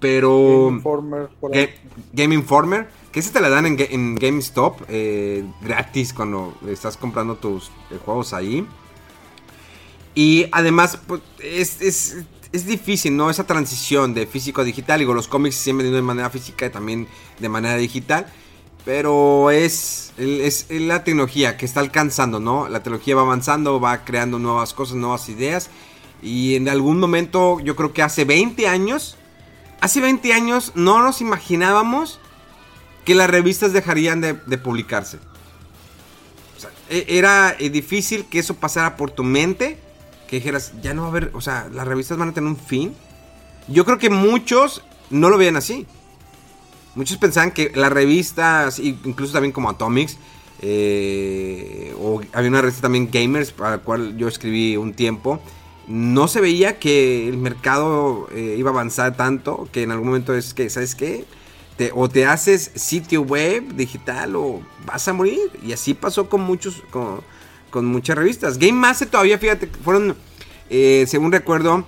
pero Game Informer, Game, Informer que esa te la dan en, GameStop eh, gratis cuando estás comprando tus eh, juegos ahí. Y además, pues, es, es difícil, ¿no? Esa transición de físico a digital. Digo, los cómics siempre de manera física y también de manera digital. Pero es, es, la tecnología que está alcanzando, ¿no? La tecnología va avanzando, va creando nuevas cosas, nuevas ideas. Y en algún momento, yo creo que hace 20 años, hace 20 años no nos imaginábamos que las revistas dejarían de, publicarse. E, era eh, difícil que eso pasara por tu mente que dijeras, ya no va a haber, o sea, las revistas van a tener un fin. Yo creo que muchos no lo veían así. Muchos pensaban que las revistas, incluso también como Atomics, eh, o había una revista también Gamers, para la cual yo escribí un tiempo, no se veía que el mercado eh, iba a avanzar tanto que en algún momento es que, ¿sabes qué? o te haces sitio web digital o vas a morir. Y así pasó con muchos, con, con muchas revistas. Game Master todavía, fíjate, fueron, eh, según recuerdo,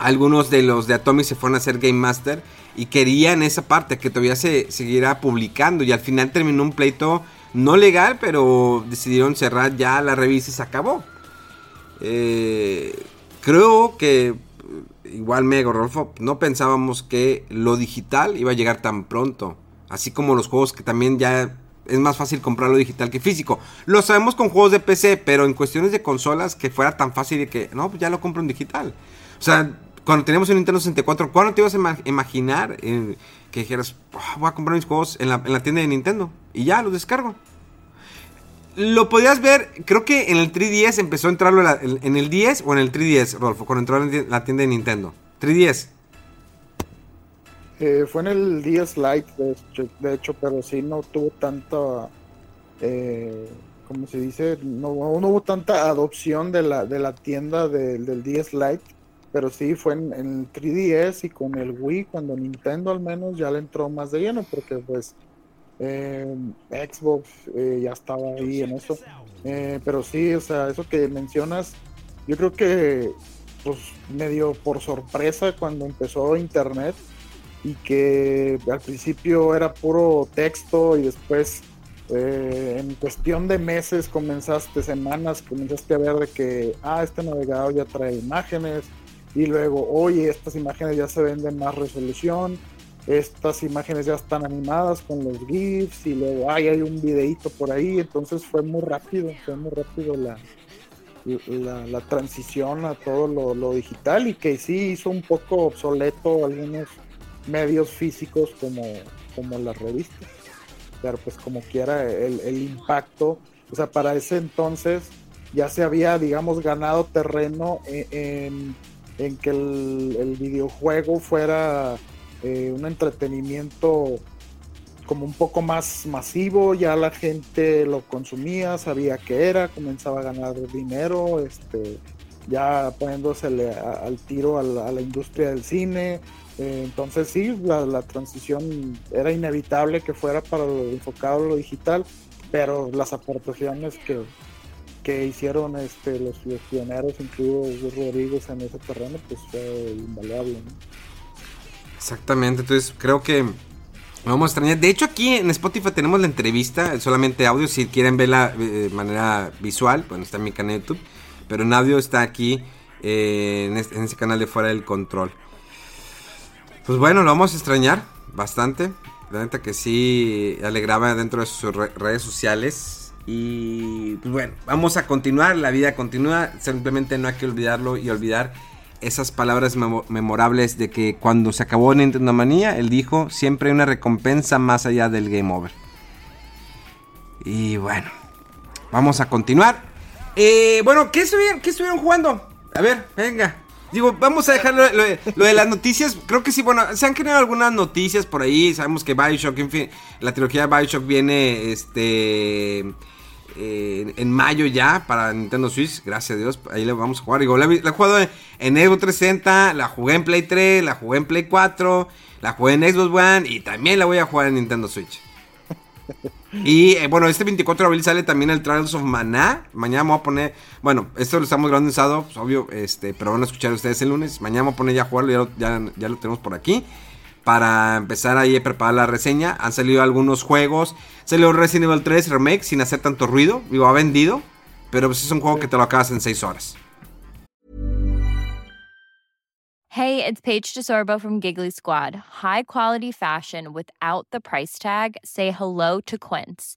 algunos de los de Atomic se fueron a hacer Game Master y querían esa parte, que todavía se siguiera publicando. Y al final terminó un pleito no legal, pero decidieron cerrar ya la revista y se acabó. Eh, creo que, igual Mego Rolfo, no pensábamos que lo digital iba a llegar tan pronto. Así como los juegos que también ya es más fácil comprarlo digital que físico. Lo sabemos con juegos de PC, pero en cuestiones de consolas que fuera tan fácil de que, no, pues ya lo compro en digital. O sea, cuando teníamos el Nintendo 64, ¿cuándo te ibas a imaginar eh, que dijeras, ah, voy a comprar mis juegos en la, tienda de Nintendo? Y ya, los descargo. Lo podías ver, creo que en el 3DS empezó a entrarlo en, el 10 o en el 3DS, Rolfo, cuando entró en la tienda de Nintendo. 3DS. Eh, fue en el 10 Lite, de hecho, pero sí no tuvo tanta, eh, ¿cómo se dice? No, hubo tanta adopción de la tienda del 10 Lite, pero sí fue en, el 3DS y con el Wii, cuando Nintendo al menos ya le entró más de lleno, porque pues eh, Xbox eh, ya estaba ahí en eso. pero sí, o sea, eso que mencionas, yo creo que pues medio por sorpresa cuando empezó Internet, y que al principio era puro texto y después eh, en cuestión de meses comenzaste, semanas, comenzaste a ver de que, ah, este navegador ya trae imágenes y luego, oye, estas imágenes ya se ven de más resolución, estas imágenes ya están animadas con los GIFs y luego, ay, hay un videito por ahí, entonces fue muy rápido, fue muy rápido la, la, transición a todo lo, digital y que sí hizo un poco obsoleto algunos medios físicos como, como las revistas. Pero pues como quiera el, el impacto, o sea, para ese entonces ya se había, digamos, ganado terreno en, en, que el, videojuego fuera eh, un entretenimiento como un poco más masivo, ya la gente lo consumía, sabía qué era, comenzaba a ganar dinero, este, ya poniéndosele al tiro a la, industria del cine, eh, entonces sí, la, transición era inevitable que fuera para lo enfocado a lo digital, pero las aportaciones que, que hicieron este, los, pioneros, incluido Rodríguez en ese terreno, pues fue invaluable. Exactamente, entonces creo que vamos a extrañar. De hecho, aquí en Spotify tenemos la entrevista, solamente audio, si quieren verla eh, de manera visual, bueno, está en mi canal de YouTube, pero en audio está aquí eh, en, este, en ese canal de Fuera del Control. Pues bueno, lo vamos a extrañar bastante. La neta que sí alegraba dentro de sus redes sociales. Y pues bueno, vamos a continuar. La vida continúa. Simplemente no hay que olvidarlo y olvidar esas palabras memorables de que cuando se acabó Nintendo Manía, él dijo: siempre hay una recompensa más allá del game over. Y bueno, vamos a continuar. Eh, bueno, ¿qué estuvieron, ¿qué estuvieron jugando? A ver, venga. Digo, vamos a dejar lo, de las noticias. Creo que sí, bueno, se han creado algunas noticias por ahí. Sabemos que Bioshock, en fin, la trilogía de Bioshock viene este eh, en mayo ya para Nintendo Switch. Gracias a Dios, ahí le vamos a jugar. Digo, la, he jugado en Evo 360, la jugué en Play 3, la jugué en Play 4, la jugué en Xbox One y también la voy a jugar en Nintendo Switch. Y eh, bueno, este 24 de abril sale también el Trials of Mana. Mañana vamos a poner. Bueno, esto lo estamos grabando en sábado, pues, obvio, este, pero van a escuchar ustedes el lunes. Mañana vamos a poner ya a jugarlo, ya, ya, lo tenemos por aquí. Para empezar ahí a preparar la reseña. Han salido algunos juegos. Salió Resident Evil 3 Remake sin hacer tanto ruido. Digo, ha vendido. Pero pues es un juego que te lo acabas en 6 horas. Hey, it's Paige DeSorbo from Giggly Squad. High quality fashion without the price tag. Say hello to Quince.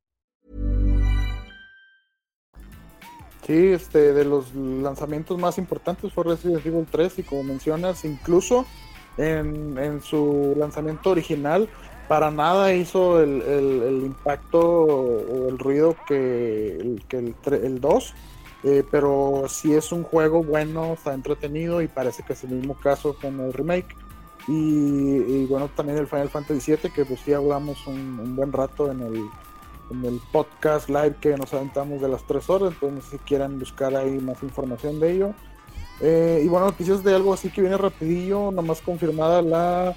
Sí, este, de los lanzamientos más importantes fue Resident Evil 3 y como mencionas, incluso en, en su lanzamiento original, para nada hizo el, el, impacto o el ruido que el, que el, el 2 eh, pero si es un juego bueno, está entretenido y parece que es el mismo caso con el remake. Y, bueno, también el Final Fantasy VII, que pues sí hablamos un, buen rato en el, en el podcast live que nos aventamos de las 3 horas, entonces si quieren buscar ahí más información de ello. Eh, y bueno, noticias de algo así que viene rapidillo, nomás confirmada la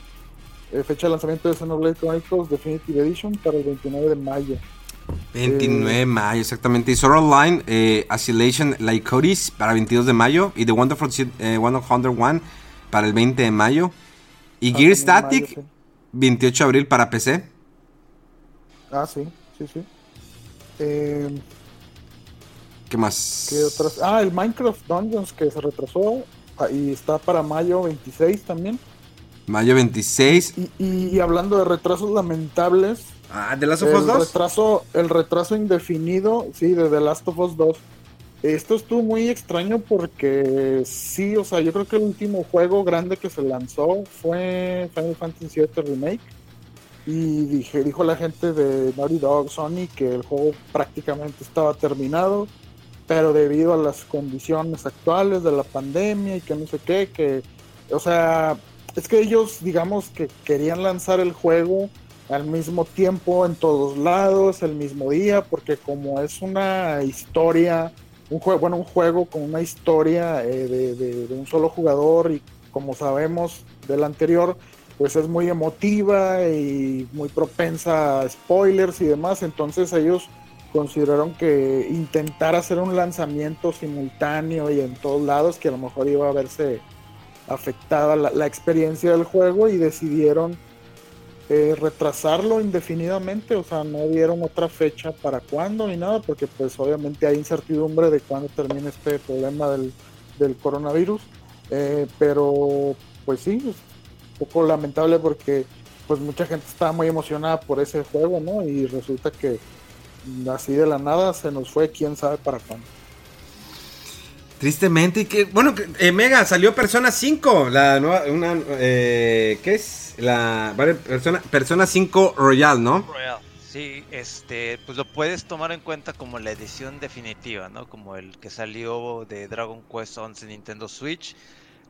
eh, fecha de lanzamiento de Xenoblade Chronicles Definitive Edition para el 29 de mayo. 29 de mayo, exactamente. Y Sword Online, eh, Isolation Lycoris para 22 de mayo. Y The Wonderful eh, 101 para el 20 de mayo. Y ah, Gear Static, 28 de abril para PC. Ah, sí, sí, sí. Eh, ¿Qué más? ¿qué otras? Ah, el Minecraft Dungeons que se retrasó ah, y está para mayo 26 también. Mayo 26. Y, y hablando de retrasos lamentables, Ah, ¿The Last of Us 2? Retraso, el retraso indefinido, sí, de The Last of Us 2. Esto estuvo muy extraño porque sí, o sea, yo creo que el último juego grande que se lanzó fue Final Fantasy VII Remake. Y dije, dijo la gente de Naughty Dog, Sony, que el juego prácticamente estaba terminado, pero debido a las condiciones actuales de la pandemia y que no sé qué, que, o sea, es que ellos, digamos, que querían lanzar el juego al mismo tiempo en todos lados, el mismo día, porque como es una historia, un juego, bueno, un juego con una historia eh, de, un solo jugador y como sabemos del anterior, pues es muy emotiva y muy propensa a spoilers y demás, entonces ellos consideraron que intentar hacer un lanzamiento simultáneo y en todos lados, que a lo mejor iba a verse afectada la experiencia del juego y decidieron eh, retrasarlo indefinidamente, o sea, no dieron otra fecha para cuándo ni nada, porque pues obviamente hay incertidumbre de cuándo termine este problema del, coronavirus, eh, pero pues sí, poco lamentable porque pues mucha gente estaba muy emocionada por ese juego, ¿no? Y resulta que así de la nada se nos fue quién sabe para cuándo. Tristemente, y que, bueno, eh, Mega, salió Persona 5, la nueva, una, ¿qué es? la persona, persona 5 Royal, ¿no? Royal. Sí, este, pues lo puedes tomar en cuenta como la edición definitiva, ¿no? Como el que salió de Dragon Quest 11 Nintendo Switch.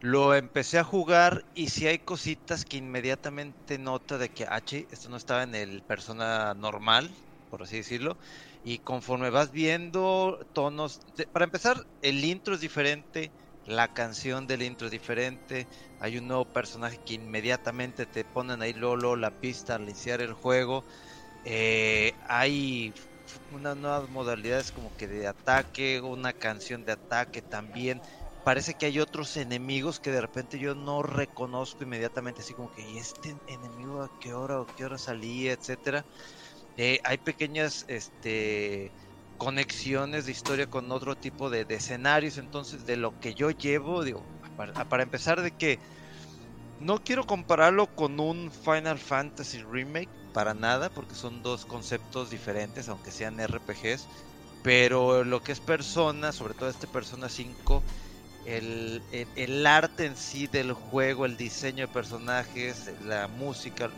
Lo empecé a jugar y si hay cositas que inmediatamente nota de que, ah, esto no estaba en el persona normal, por así decirlo. Y conforme vas viendo tonos, para empezar, el intro es diferente, la canción del intro es diferente, hay un nuevo personaje que inmediatamente te ponen ahí Lolo la pista al iniciar el juego, eh, hay unas nuevas modalidades como que de ataque, una canción de ataque también, parece que hay otros enemigos que de repente yo no reconozco inmediatamente, así como que, ¿y este enemigo a qué hora o qué hora salía, etcétera? Eh, hay pequeñas, este conexiones de historia con otro tipo de, escenarios. Entonces, de lo que yo llevo, digo, para empezar de que no quiero compararlo con un Final Fantasy Remake para nada, porque son dos conceptos diferentes, aunque sean RPGs. Pero lo que es Persona, sobre todo este Persona 5, el, el, arte en sí del juego, el diseño de personajes, la música,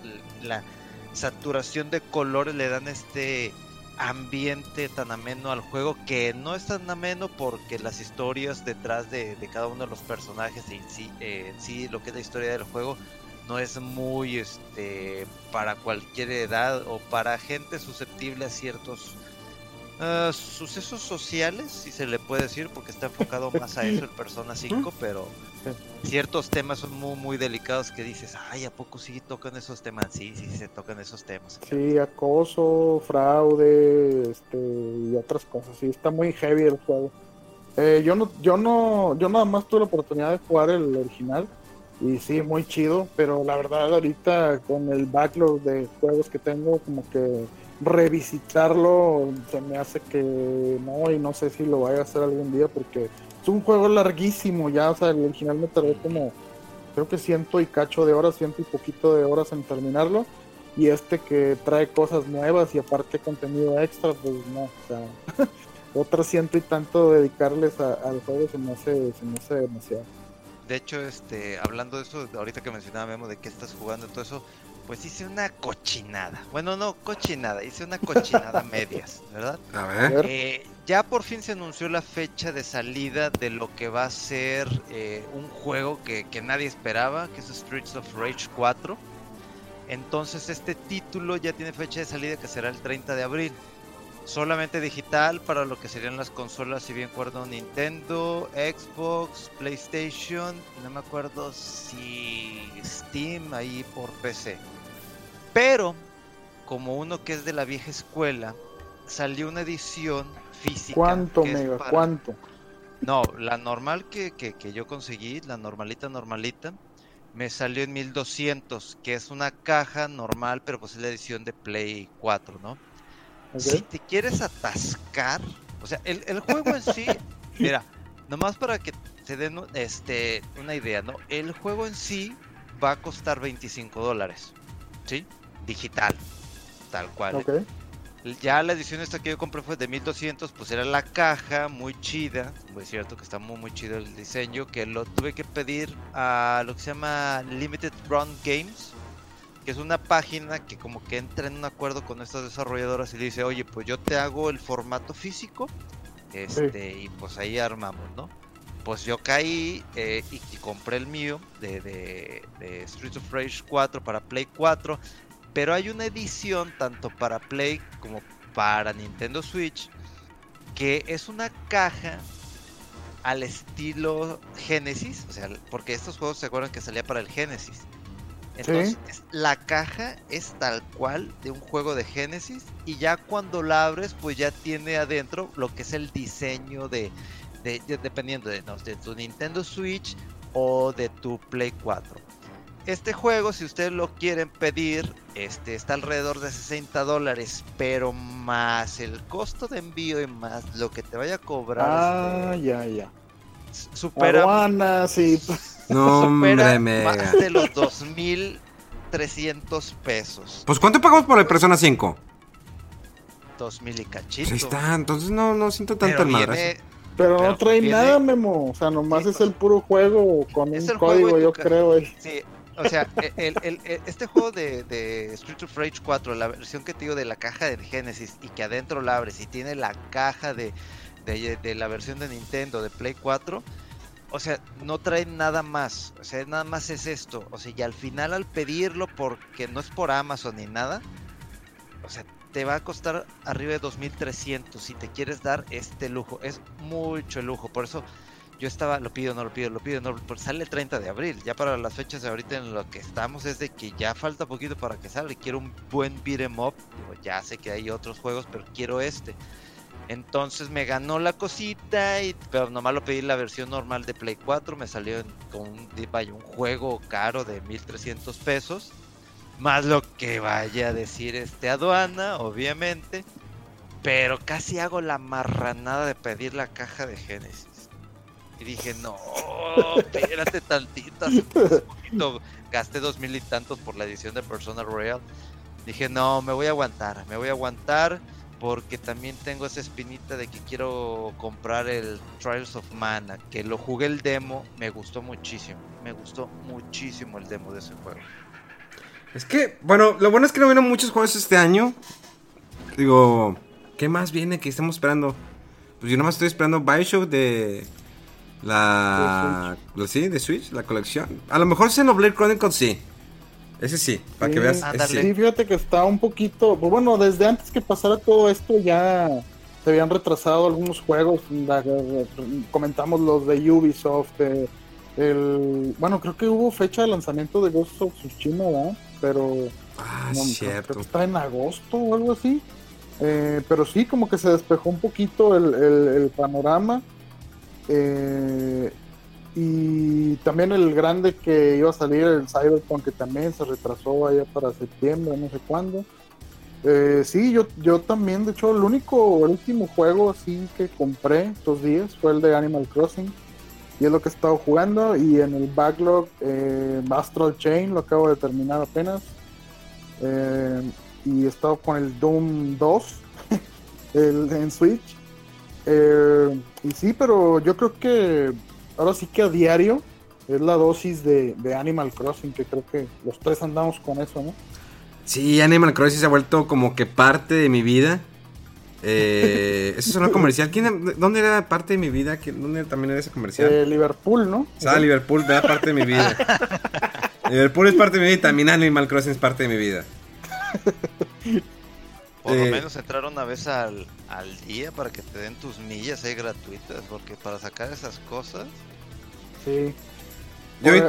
la saturación de colores le dan este ambiente tan ameno al juego que no es tan ameno porque las historias detrás de, cada uno de los personajes en sí, eh, en sí lo que es la historia del juego no es muy este para cualquier edad o para gente susceptible a ciertos uh, sucesos sociales si se le puede decir porque está enfocado más a eso el Persona 5 pero ciertos temas son muy, muy delicados que dices, ay, ¿a poco sí tocan esos temas? Sí, sí, se tocan esos temas. Sí, acoso, fraude, este, y otras cosas. Sí, está muy heavy el juego. Eh, yo no, yo no, yo nada más tuve la oportunidad de jugar el original y sí, muy chido, pero la verdad ahorita con el backlog de juegos que tengo, como que revisitarlo se me hace que no, y no sé si lo vaya a hacer algún día porque es un juego larguísimo ya, o sea, el original me tardé como, creo que ciento y cacho de horas, ciento y poquito de horas en terminarlo. Y este que trae cosas nuevas y aparte contenido extra, pues no, o sea, ciento y tanto dedicarles al juego se me hace, se me hace demasiado. De hecho, este, hablando de eso, ahorita que mencionaba Memo de que estás jugando y todo eso, pues hice una cochinada. Bueno, no cochinada, hice una cochinada medias, ¿verdad? A ver. Eh, ya por fin se anunció la fecha de salida de lo que va a ser eh, un juego que, nadie esperaba, que es Streets of Rage 4. Entonces este título ya tiene fecha de salida que será el 30 de abril. Solamente digital para lo que serían las consolas, si bien acuerdo, Nintendo, Xbox, PlayStation, no me acuerdo si Steam ahí por PC. Pero, como uno que es de la vieja escuela, salió una edición física. ¿Cuánto, Mega? ¿Cuánto? No, la normal que, yo conseguí, la normalita, normalita, me salió en 1200, que es una caja normal, pero pues es la edición de Play 4, ¿no? Si te quieres atascar, o sea, el, el juego en sí, mira, nomás para que te den este, una idea, ¿no? El juego en sí va a costar 25 dólares, ¿sí? Digital, tal cual. Ya la edición esta que yo compré fue de 1200, pues era la caja, muy chida, es cierto que está muy muy chido el diseño, que lo tuve que pedir a lo que se llama Limited Run Games, que es una página que como que entra en un acuerdo con estas desarrolladoras y dice, oye, pues yo te hago el formato físico, este, y pues ahí armamos, ¿no? Pues yo caí eh, y, compré el mío de, de, de Streets of Rage 4 para Play 4 pero hay una edición tanto para Play como para Nintendo Switch que es una caja al estilo Genesis, o sea, porque estos juegos se acuerdan que salía para el Genesis. Entonces, la caja es tal cual de un juego de Genesis y ya cuando la abres, pues ya tiene adentro lo que es el diseño de, dependiendo de, de tu Nintendo Switch o de tu Play 4. Este juego, si ustedes lo quieren pedir, este está alrededor de 60 dólares, pero más el costo de envío y más lo que te vaya a cobrar. Ah, este, ya, ya. Supera. sí. No, supera más de los 2.300 pesos. Pues, ¿cuánto pagamos por el Persona 5? 2.000 y cachito. Ahí está, entonces no, no siento tanto el madre. Pero, no trae nada, Memo. O sea, nomás es el puro juego con un código, yo creo. Sí, o sea, el, este juego de, de, Street of Rage 4, la versión que te digo de la caja de Genesis y que adentro la abres y tiene la caja de, de, la versión de Nintendo de Play 4, o sea, no trae nada más. O sea, nada más es esto. O sea, y al final al pedirlo, porque no es por Amazon ni nada, o sea, te va a costar arriba de 2300 si te quieres dar este lujo. Es mucho lujo. Por eso yo estaba, lo pido, no lo pido, lo pido, no, pues sale el 30 de abril. Ya para las fechas de ahorita en lo que estamos es de que ya falta poquito para que salga. Quiero un buen beat'em up. ya sé que hay otros juegos, pero quiero este. Entonces me ganó la cosita, y, pero nomás lo pedí la versión normal de Play 4. Me salió con un, un juego caro de 1300 pesos. Más lo que vaya a decir este aduana, obviamente. Pero casi hago la marranada de pedir la caja de Genesis. Y dije, no, espérate poquito. Gasté dos mil y tantos por la edición de Persona Royal. Dije, no, me voy a aguantar, me voy a aguantar porque también tengo esa espinita de que quiero comprar el Trials of Mana, que lo jugué el demo, me gustó muchísimo, me gustó muchísimo el demo de ese juego. Es que, bueno, lo bueno es que no vienen muchos juegos este año. Digo, ¿qué más viene que estamos esperando? Pues yo nomás estoy esperando Bioshock de la, la sí, de Switch, la colección. A lo mejor Xenoblade Chronicles sí. Ese sí, para que veas. sí. fíjate que está un poquito. Pues bueno, desde antes que pasara todo esto ya se habían retrasado algunos juegos. comentamos los de Ubisoft. el, bueno, creo que hubo fecha de lanzamiento de Ghost of Tsushima, ¿verdad? Pero. Ah, cierto. Creo que está en agosto o algo así. Eh, pero sí, como que se despejó un poquito el, el panorama. Eh, y también el grande que iba a salir, el Cyberpunk, que también se retrasó allá para septiembre, no sé cuándo. Eh, sí, yo, yo también, de hecho, el único, el último juego así que compré estos días fue el de Animal Crossing. Y es lo que he estado jugando. Y en el backlog, eh, Astral Chain, lo acabo de terminar apenas. Eh, y he estado con el Doom 2 el, en Switch. Y sí, pero yo creo que ahora sí que a diario es la dosis de, Animal Crossing, que creo que los tres andamos con eso, ¿no? Sí, Animal Crossing se ha vuelto como que parte de mi vida. Eh, eso es una comercial. ¿Quién, ¿Dónde era parte de mi vida? ¿Dónde también era ese comercial? Eh, Liverpool, ¿no? Ah, Liverpool era parte de mi vida. Liverpool es parte de mi vida y también Animal Crossing es parte de mi vida. Por lo eh, menos entrar una vez al, día para que te den tus millas ahí gratuitas, porque para sacar esas cosas. Sí.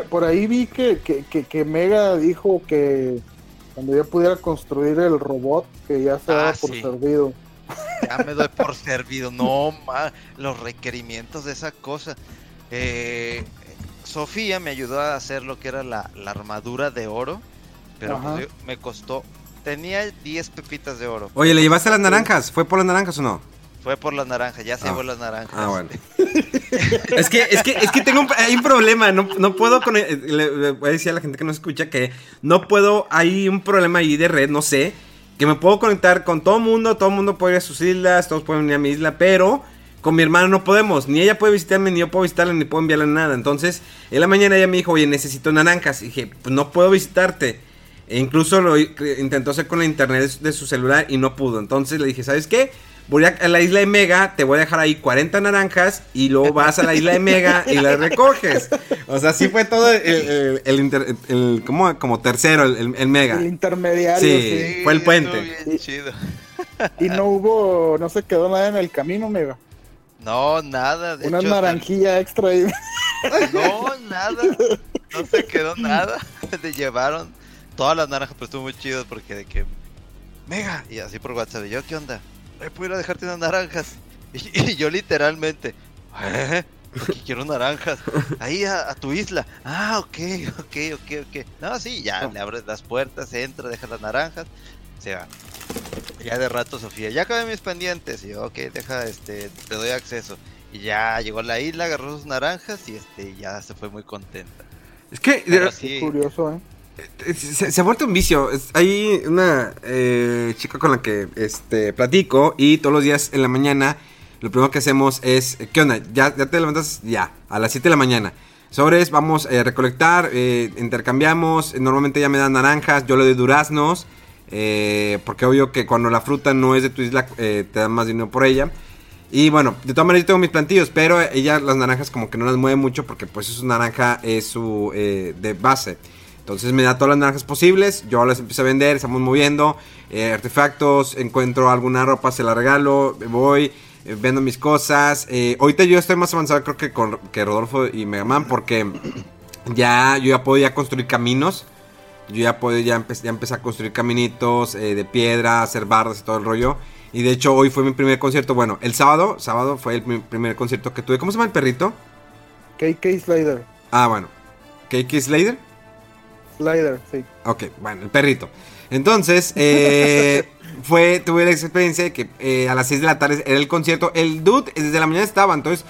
Por, ahí vi que, que, Mega dijo que cuando ya pudiera construir el robot, que ya se daba ah, por servido. Ya me doy por servido, no más los requerimientos de esa cosa. Eh, Sofía me ayudó a hacer lo que era la, armadura de oro, pero pues me costó Tenía 10 pepitas de oro. Oye, ¿le llevaste las naranjas? ¿Fue por las naranjas o no? Fue por las naranjas, ya se ah. llevó las naranjas. Ah, bueno. es que, es que, es que tengo un, hay un problema, no, no puedo con, le, voy a decir a la gente que no escucha que no puedo, hay un problema ahí de red, no sé, que me puedo conectar con todo mundo, todo mundo puede ir a sus islas, todos pueden venir a mi isla, pero con mi hermana no podemos, ni ella puede visitarme, ni yo puedo visitarla, ni puedo enviarle nada. Entonces, en la mañana ella me dijo, oye, necesito naranjas. Y dije, pues no puedo visitarte. E incluso lo intentó hacer con la internet de su celular y no pudo. Entonces le dije, ¿sabes qué? Voy a, la isla de Mega, te voy a dejar ahí 40 naranjas y luego vas a la isla de Mega y las recoges. O sea, sí fue todo el, el, como, tercero, el, Mega. El intermediario. Sí, fue el puente. Y, no hubo, no se quedó nada en el camino, Mega. No, nada. De Una naranjilla extra ahí. No, nada. No se quedó nada. Te llevaron todas las naranjas, pero estuvo muy chido porque de que. Mega, y así por WhatsApp, yo, ¿qué onda? ¿Puedo ir a dejarte unas naranjas? Y, yo literalmente, ¿eh? Porque quiero naranjas. Ahí a, tu isla. Ah, ok, ok, ok, ok. No, sí, ya le abres las puertas, entra, deja las naranjas, se va. Ya de rato Sofía, ya acabé mis pendientes. Y yo, ok, deja, este, te doy acceso. Y ya llegó a la isla, agarró sus naranjas y este, ya se fue muy contenta. Es que, es curioso, ¿eh? Se, ha vuelto un vicio. Hay una eh, chica con la que este, platico y todos los días en la mañana lo primero que hacemos es, ¿qué onda? ¿Ya, ya te levantas? Ya, a las 7 de la mañana. Sobres, vamos a recolectar, eh, intercambiamos. Normalmente ella me da naranjas, yo le doy duraznos. Eh, porque obvio que cuando la fruta no es de tu isla, te dan más dinero por ella. Y bueno, de todas maneras yo tengo mis plantillos, pero ella las naranjas como que no las mueve mucho porque pues su naranja es su de base. Entonces me da todas las naranjas posibles, yo las empiezo a vender, estamos moviendo eh, artefactos, encuentro alguna ropa, se la regalo, voy, eh, vendo mis cosas. Eh, ahorita yo estoy más avanzado creo que con que Rodolfo y Megaman porque ya yo ya podía construir caminos. Yo ya puedo, ya, ya empecé a construir caminitos de piedra, hacer bardas y todo el rollo. Y de hecho hoy fue mi primer concierto. Bueno, el sábado, sábado fue el primer concierto que tuve. ¿Cómo se llama el perrito? KK Slater. Ah, bueno. KK Slater. Slider, sí. Ok, bueno, el perrito. Entonces, eh, fue, tuve la experiencia de que eh, a las 6 de la tarde era el concierto. El dude desde la mañana estaba, entonces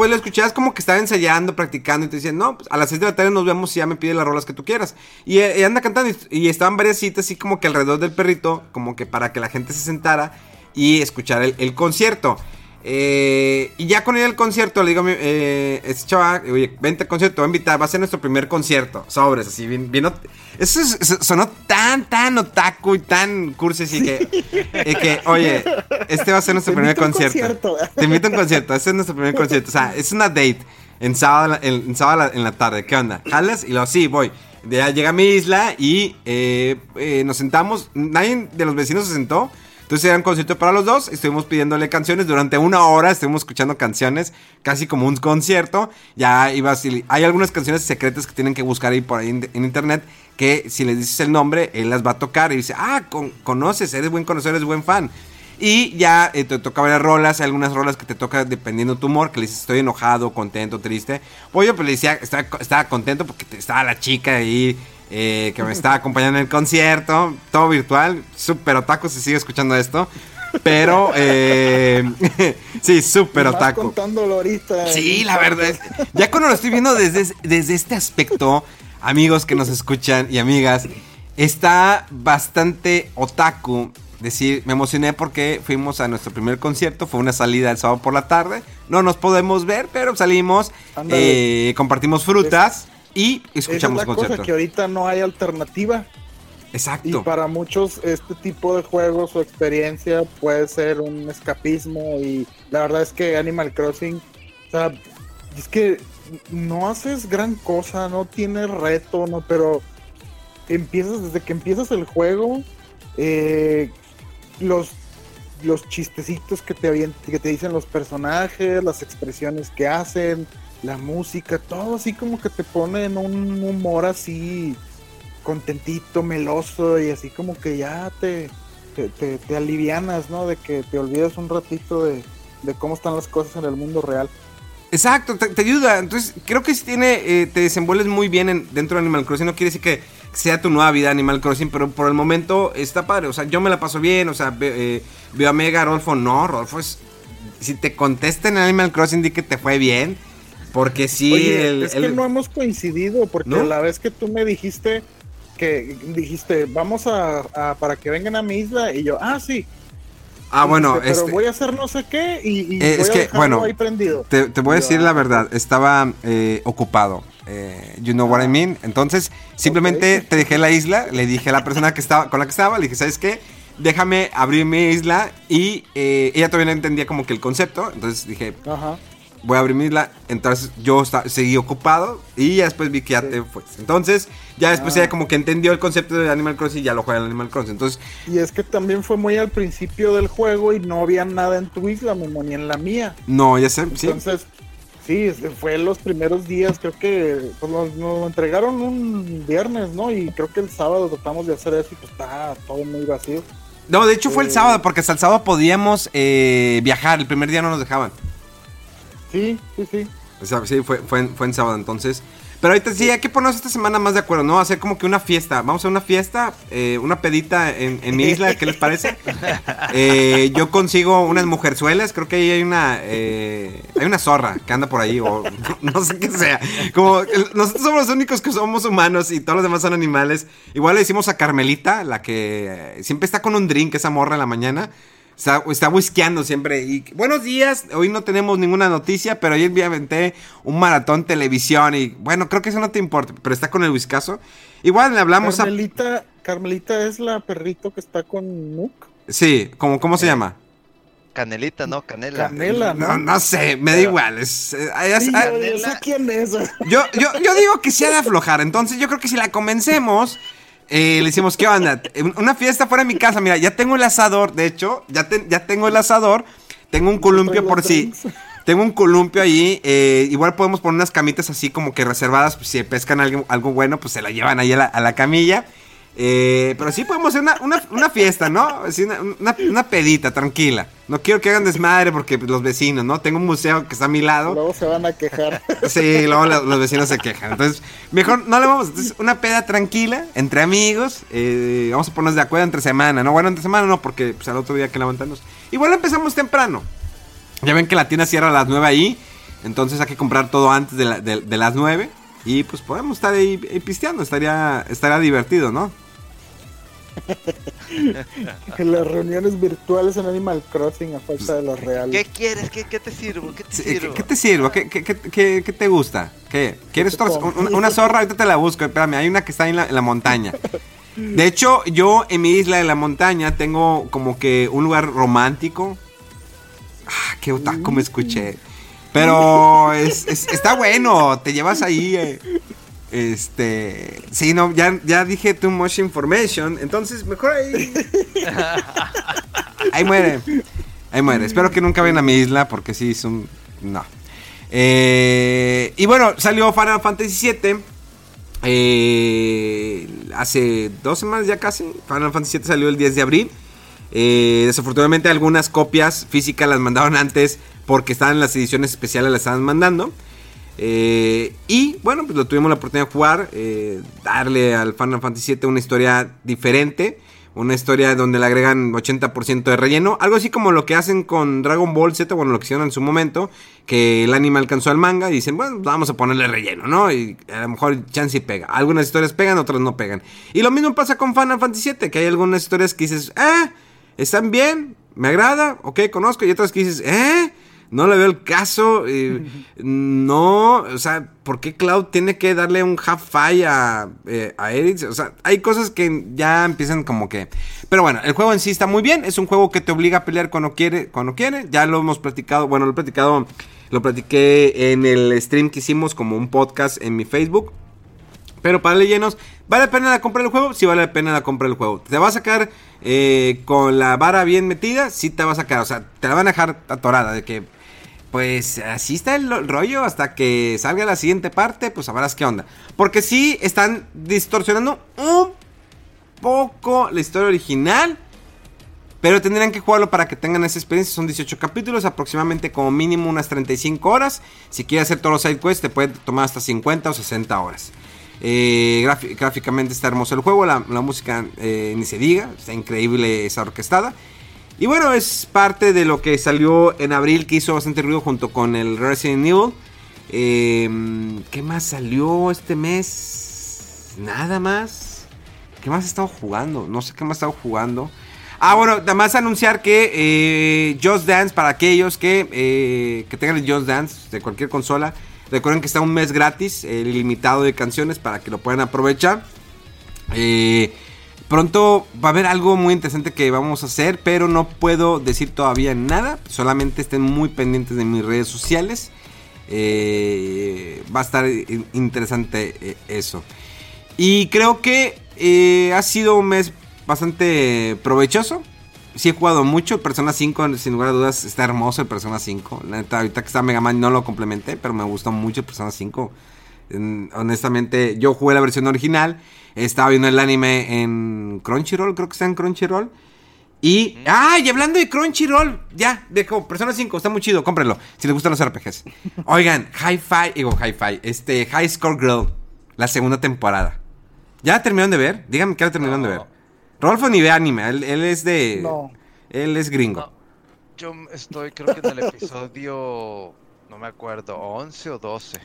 después lo escuchabas como que estaba ensayando, practicando y te decían, no, pues a las 6 de la tarde nos vemos y ya me pide las rolas que tú quieras. Y, eh, anda cantando y, estaban varias citas así como que alrededor del perrito, como que para que la gente se sentara y escuchara el concierto. Eh, y ya con el concierto le digo a eh, este chaval, oye, vente al concierto, te voy a invitar, va a ser nuestro primer concierto. Sobres, así, bien, bien Eso sonó tan, tan otaku y tan cursi, así que, que, oye, este va a ser nuestro primer concierto. Te invito a un concierto, este es nuestro primer concierto. O sea, es una date en sábado en, sábado en la tarde. ¿Qué onda? ¿Jalas? Y luego, sí, voy. Ya llega a mi isla y eh, eh, nos sentamos. Nadie de los vecinos se sentó. Entonces era un concierto para los dos, estuvimos pidiéndole canciones durante una hora, estuvimos escuchando canciones, casi como un concierto. Ya iba hay algunas canciones secretas que tienen que buscar ahí por ahí en, internet, que si les dices el nombre, él las va a tocar y dice, ah, conoces, eres buen conocedor, eres buen fan. Y ya eh, te toca varias rolas, hay algunas rolas que te toca dependiendo tu humor, que le dices estoy enojado, contento, triste. Yo pues le decía, estaba, estaba contento porque estaba la chica ahí eh, que me está acompañando en el concierto, todo virtual, súper otaku si sigue escuchando esto. Pero, eh, sí, súper otaku. contándolo ahorita. Sí, la verdad. Ya cuando lo estoy viendo desde, desde este aspecto, amigos que nos escuchan y amigas, está bastante otaku. Decir, me emocioné porque fuimos a nuestro primer concierto, fue una salida el sábado por la tarde. No nos podemos ver, pero salimos, eh, compartimos frutas y escuchamos Esa es la cosa que ahorita no hay alternativa. Exacto. Y para muchos este tipo de juegos o experiencia puede ser un escapismo y la verdad es que Animal Crossing, o sea, es que no haces gran cosa, no tienes reto, no, pero empiezas desde que empiezas el juego, eh, los los chistecitos que te, que te dicen los personajes, las expresiones que hacen, la música, todo así como que te pone en un humor así contentito, meloso y así como que ya te, te, alivianas, ¿no? De que te olvidas un ratito de, cómo están las cosas en el mundo real. Exacto, te, ayuda. Entonces, creo que si tiene, eh, te desenvuelves muy bien dentro de Animal Crossing. No quiere decir que sea tu nueva vida Animal Crossing, pero por el momento está padre. O sea, yo me la paso bien. O sea, eh, veo a Mega, Rodolfo no. Rodolfo es. Si te contesta en Animal Crossing, di que te fue bien. Porque sí, es que no hemos coincidido, porque la vez que tú me dijiste que dijiste, vamos a, para que vengan a mi isla, y yo, ah, sí. Ah, bueno, pero este voy a hacer no sé qué y, eh, es que, bueno, ahí prendido. Te, voy a decir la verdad, estaba eh, ocupado. Eh, you know what I mean. Entonces, simplemente te dejé la isla, le dije a la persona que estaba, con la que estaba, le dije, ¿sabes qué? Déjame abrir mi isla y ella todavía no entendía como que el concepto. Entonces dije, Ajá voy a abrirla. Entonces yo seguí ocupado y ya después vi que ya te fuiste. Entonces ya después ella ah. como que entendió el concepto de Animal Crossing y ya lo juega en Animal Crossing. Entonces, y es que también fue muy al principio del juego y no había nada en tu isla, ni en la mía. No, ya sé, sí. Entonces, sí, fue los primeros días, creo que pues, nos, lo entregaron un viernes, ¿no? Y creo que el sábado tratamos de hacer eso y pues está todo muy vacío. No, de hecho fue el eh, sábado, porque hasta el sábado podíamos eh, viajar, el primer día no nos dejaban. Sí, sí, sí. O sea, sí, fue, fue, fue en sábado entonces. Pero ahorita sí, hay que ponernos esta semana más de acuerdo, ¿no? Hacer como que una fiesta. Vamos a una fiesta, eh, una pedita en, mi isla, ¿qué les parece? Eh, yo consigo unas mujerzuelas, creo que ahí hay una eh, hay una zorra que anda por ahí, o no sé qué sea. Como nosotros somos los únicos que somos humanos y todos los demás son animales. Igual le decimos a Carmelita, la que siempre está con un drink, esa morra en la mañana. Está, está whiskeando siempre. Y buenos días. Hoy no tenemos ninguna noticia, pero ayer vi aventé un maratón televisión. Y bueno, creo que eso no te importa, pero está con el whiskazo. Igual le hablamos Carmelita, a. Carmelita es la perrito que está con Nook. Sí, ¿cómo, cómo se eh, llama? Canelita, no, Canela. Canela, ¿no? No, sé, me da igual. Es, eh, yo, quién es. Yo, yo, yo digo que se ha de aflojar. Entonces, yo creo que si la convencemos. Eh, le decimos, ¿qué onda? Una fiesta fuera de mi casa. Mira, ya tengo el asador, de hecho, ya, ya tengo el asador. Tengo un columpio por si. Tengo un columpio ahí. Eh, igual podemos poner unas camitas así como que reservadas. Pues, si pescan algo, algo bueno, pues se la llevan ahí a la camilla. Eh, pero sí podemos hacer una, fiesta, ¿no? una, pedita, tranquila. No quiero que hagan desmadre porque pues, los vecinos, ¿no? Tengo un museo que está a mi lado. Luego se van a quejar. Sí, luego los, vecinos se quejan. Entonces, mejor no le vamos. Entonces, una peda tranquila, entre amigos. Eh, vamos a ponernos de acuerdo entre semana, ¿no? Bueno, entre semana no, porque pues, al otro día que levantarnos. Igual empezamos temprano. Ya ven que la tienda cierra a las 9 ahí. Entonces hay que comprar todo antes de, de las 9. Y pues podemos estar ahí, pisteando, estaría, estaría divertido, ¿no? las reuniones virtuales en Animal Crossing a falta de los reales. ¿Qué quieres? ¿Qué, te sirvo? ¿Qué te sirvo? ¿Qué, te sirvo? ¿Qué, qué, te gusta? ¿Qué? ¿Quieres una, zorra? Ahorita te la busco, espérame, hay una que está en la, en la montaña. De hecho, yo en mi isla de la montaña tengo como que un lugar romántico. Ah, qué otaku me escuché. Pero es, está bueno, te llevas ahí. Eh, este. Sí, no, ya, ya dije too much information. Entonces, mejor ahí. Ahí muere. Ahí muere. Espero que nunca vayan a mi isla porque sí, es un. No. Eh, y bueno, salió Final Fantasy VII. Eh, hace dos semanas ya casi. Final Fantasy VII salió el 10 de abril. Eh, desafortunadamente algunas copias físicas las mandaron antes porque estaban en las ediciones especiales, las estaban mandando. Eh, y bueno, pues lo tuvimos la oportunidad de jugar, eh, darle al Final Fantasy VII una historia diferente, una historia donde le agregan 80% de relleno, algo así como lo que hacen con Dragon Ball Z, bueno, lo que hicieron en su momento, que el anime alcanzó al manga y dicen, bueno, vamos a ponerle relleno, ¿no? Y a lo mejor chance y pega. Algunas historias pegan, otras no pegan. Y lo mismo pasa con Final Fantasy VII, que hay algunas historias que dices, ah, están bien, me agrada, ok, conozco, y otras que dices, eh no le veo el caso. no, o sea, ¿por qué Cloud tiene que darle un half fi a, eh, a Edith? O sea, hay cosas que ya empiezan como que. Pero bueno, el juego en sí está muy bien. Es un juego que te obliga a pelear cuando quiere. Cuando quiere. Ya lo hemos platicado. Bueno, lo he platicado. Lo platiqué en el stream que hicimos como un podcast en mi Facebook. Pero para llenos, ¿vale la pena la compra del juego? Sí vale la pena la compra del juego. ¿Te va a sacar eh, con la vara bien metida? Sí te va a sacar. O sea, te la van a dejar atorada de que pues así está el rollo hasta que salga la siguiente parte, pues sabrás qué onda. Porque sí están distorsionando un poco la historia original. Pero tendrían que jugarlo para que tengan esa experiencia. Son 18 capítulos, aproximadamente como mínimo unas 35 horas. Si quieres hacer todos los side quests, te puede tomar hasta 50 o 60 horas. Eh, gráficamente está hermoso el juego, la, música eh, ni se diga, está increíble esa orquestada. Y bueno, es parte de lo que salió en abril que hizo bastante ruido junto con el Resident Evil. Em, ¿Qué más salió este mes? Nada más. ¿Qué más he estado jugando? No sé qué más he estado jugando. Ah, bueno, nada más anunciar que eh, Just Dance, para aquellos que, eh, que tengan el Just Dance de cualquier consola, recuerden que está un mes gratis, el ilimitado de canciones para que lo puedan aprovechar. Eh, Pronto va a haber algo muy interesante que vamos a hacer, pero no puedo decir todavía nada. Solamente estén muy pendientes de mis redes sociales. Eh, va a estar interesante eh, eso. Y creo que eh, ha sido un mes bastante provechoso. Sí he jugado mucho. Persona 5, sin lugar a dudas, está hermoso el Persona 5. ahorita que está Mega Man no lo complementé, pero me gustó mucho el Persona 5. Honestamente, yo jugué la versión original. Estaba viendo el anime en Crunchyroll, creo que está en Crunchyroll. Y. ¡Ay! hablando de Crunchyroll, ya, dejo. Persona 5, está muy chido, cómprenlo. Si les gustan los RPGs. Oigan, Hi-Fi, digo Hi-Fi, este, High Score Girl, la segunda temporada. ¿Ya la terminaron de ver? Díganme que la terminaron de ver. Rolfo ni ve anime, él, es de. No. Él es gringo. Yo estoy, creo que en el episodio. No me acuerdo, 11 o 12.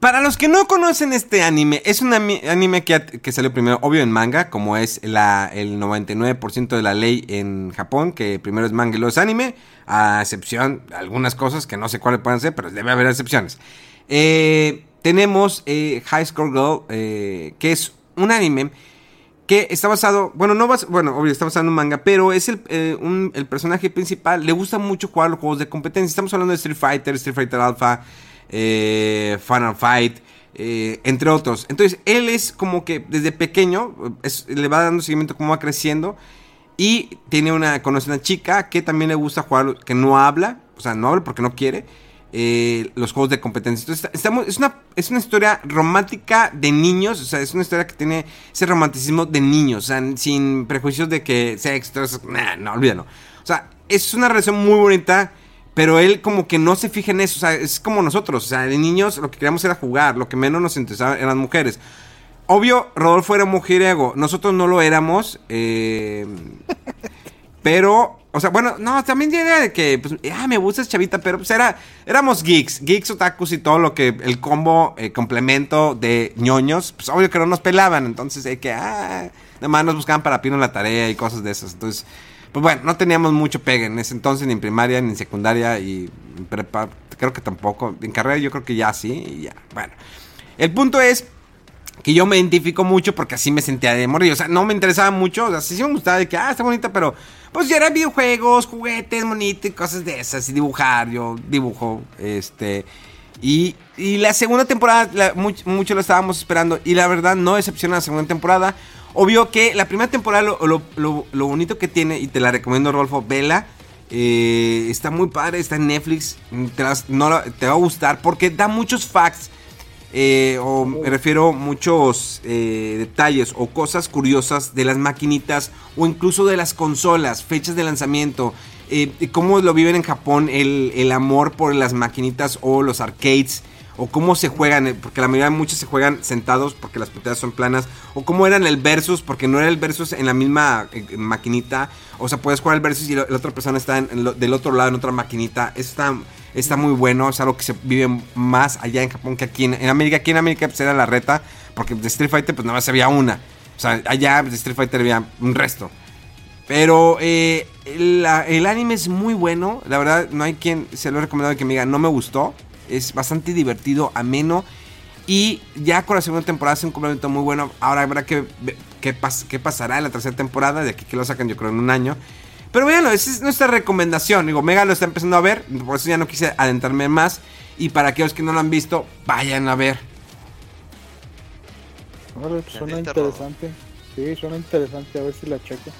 Para los que no conocen este anime, es un anime que, salió primero, obvio, en manga, como es el 99% de la ley en Japón, que primero es manga y luego es anime, a excepción de algunas cosas que no sé cuáles pueden ser, pero debe haber excepciones. Eh, tenemos eh, High Score Girl, eh, que es un anime que está basado, bueno, no vas, bueno, obvio, está basado en un manga, pero es el, el personaje principal, le gusta mucho jugar los juegos de competencia. Estamos hablando de Street Fighter, Street Fighter Alpha eh, Final Fight, eh, entre otros. Entonces, él es como que desde pequeño le va dando seguimiento cómo va creciendo. Y tiene una, conoce una chica que también le gusta jugar, que no habla, o sea, no habla porque no quiere. Eh, los juegos de competencia. Entonces, estamos, es, una, es una historia romántica de niños, o sea, es una historia que tiene ese romanticismo de niños, sin prejuicios de que sexo, no, olvídalo. O sea, es una relación muy bonita pero él como que no se fija en eso, o sea, es como nosotros, o sea, de niños lo que queríamos era jugar, lo que menos nos interesaba eran mujeres. Obvio, Rodolfo era mujeriego, nosotros no lo éramos, eh, pero O sea, bueno, no, también era de que, pues, ah, me gusta esa chavita, pero pues era, éramos geeks, geeks, otakus y todo lo que, el combo, eh, complemento de ñoños, pues obvio que no nos pelaban, entonces hay que, ah, nada más nos buscaban para pino la tarea y cosas de esas, entonces, pues bueno, no teníamos mucho pegue en ese entonces, ni en primaria, ni en secundaria, y en prepa, creo que tampoco, en carrera yo creo que ya sí, y ya, bueno. El punto es que yo me identifico mucho porque así me sentía de morir. O sea, no me interesaba mucho. O sea, sí, me gustaba de que, ah, está bonita, pero pues ya eran videojuegos, juguetes, monitos y cosas de esas. Y dibujar, yo dibujo, este. Y, y la segunda temporada, mucho, lo estábamos esperando. Y la verdad, no decepciona la segunda temporada. Obvio que la primera temporada, lo, lo, bonito que tiene, y te la recomiendo, Rolfo, vela. Eh, está muy padre, está en Netflix. Te, no, te va a gustar porque da muchos facts eh, o me refiero muchos eh, detalles o cosas curiosas de las maquinitas o incluso de las consolas, fechas de lanzamiento, eh, cómo lo viven en Japón el, el, amor por las maquinitas o los arcades. O cómo se juegan, porque la mayoría de muchos se juegan sentados porque las pantallas son planas. O cómo eran el versus, porque no era el versus en la misma maquinita. O sea, puedes jugar el versus y la, otra persona está del otro lado en otra maquinita. Eso está está muy bueno, es algo que se vive más allá en Japón que aquí en, América. Aquí en América pues era la reta, porque de Street Fighter pues nada más había una. O sea, allá de Street Fighter había un resto. Pero eh, el, anime es muy bueno. La verdad, no hay quien se lo he recomendado que me diga, no me gustó. Es bastante divertido, ameno. Y ya con la segunda temporada hace un complemento muy bueno. Ahora habrá que ver qué, qué pasará en la tercera temporada. De aquí que lo sacan, yo creo, en un año. Pero bueno, esa es nuestra recomendación. Digo, Mega lo está empezando a ver, por eso ya no quise adentrarme más. Y para aquellos que no lo han visto, vayan a ver. suena interesante. Sí, suena interesante, a ver si la checo.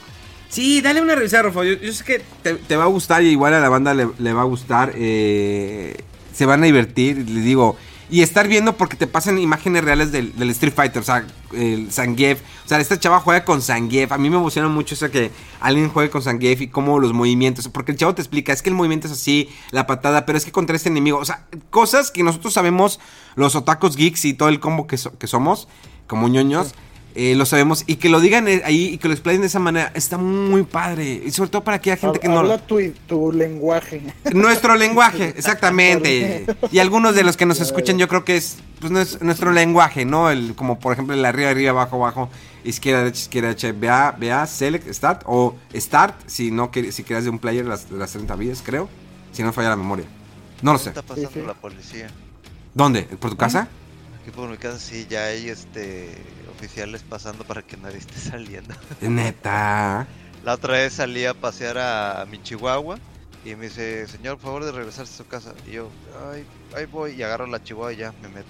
Sí, dale una revisada, Rofo. Yo, sé que te, va a gustar y igual a la banda le, va a gustar. Eh, se van a divertir. Les digo, y estar viendo porque te pasan imágenes reales del, Street Fighter, o sea, el Zangief. O sea, esta chava juega con Zangief. A mí me emociona mucho eso que alguien juegue con Zangief y cómo los movimientos. Porque el chavo te explica, es que el movimiento es así, la patada, pero es que contra este enemigo. O sea, cosas que nosotros sabemos, los otakus geeks y todo el combo que, que somos, como ñoños. Eh, lo sabemos y que lo digan eh, ahí y que lo explayen de esa manera está muy padre. Y sobre todo para aquella gente que no habla tu, tu lenguaje. Nuestro lenguaje exactamente. Y algunos de los que nos escuchan yo creo que es pues nuestro lenguaje no el como por ejemplo el arriba arriba abajo abajo izquierda derecha izquierda derecha vea vea select start o start si no si quieres de un player las, las 30 vías creo si no falla la memoria. No lo sé. Está pasando la policía dónde por tu casa aquí por mi casa sí ya hay este oficiales pasando para que nadie esté saliendo. Neta. La otra vez salí a pasear a mi chihuahua y me dice, señor, por favor de regresarse a su casa. Y yo, ay, ahí voy y agarro la chihuahua y ya me meto.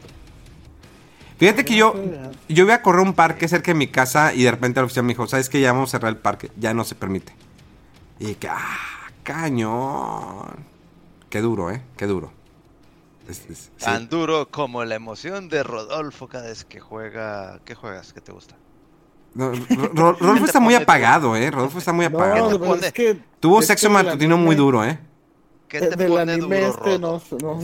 Fíjate que yo, yo voy a correr un parque cerca de mi casa y de repente el oficial me dijo, ¿sabes que Ya vamos a cerrar el parque, ya no se permite. Y que, ah, cañón. Qué duro, ¿eh? Qué duro. Tan duro como la emoción de Rodolfo cada vez que juega. ¿Qué juegas? ¿Qué te gusta? Rodolfo está muy apagado, ¿eh? Rodolfo está muy apagado. Tuvo sexo matutino muy duro, ¿eh? ¿Qué te del pone anime este no,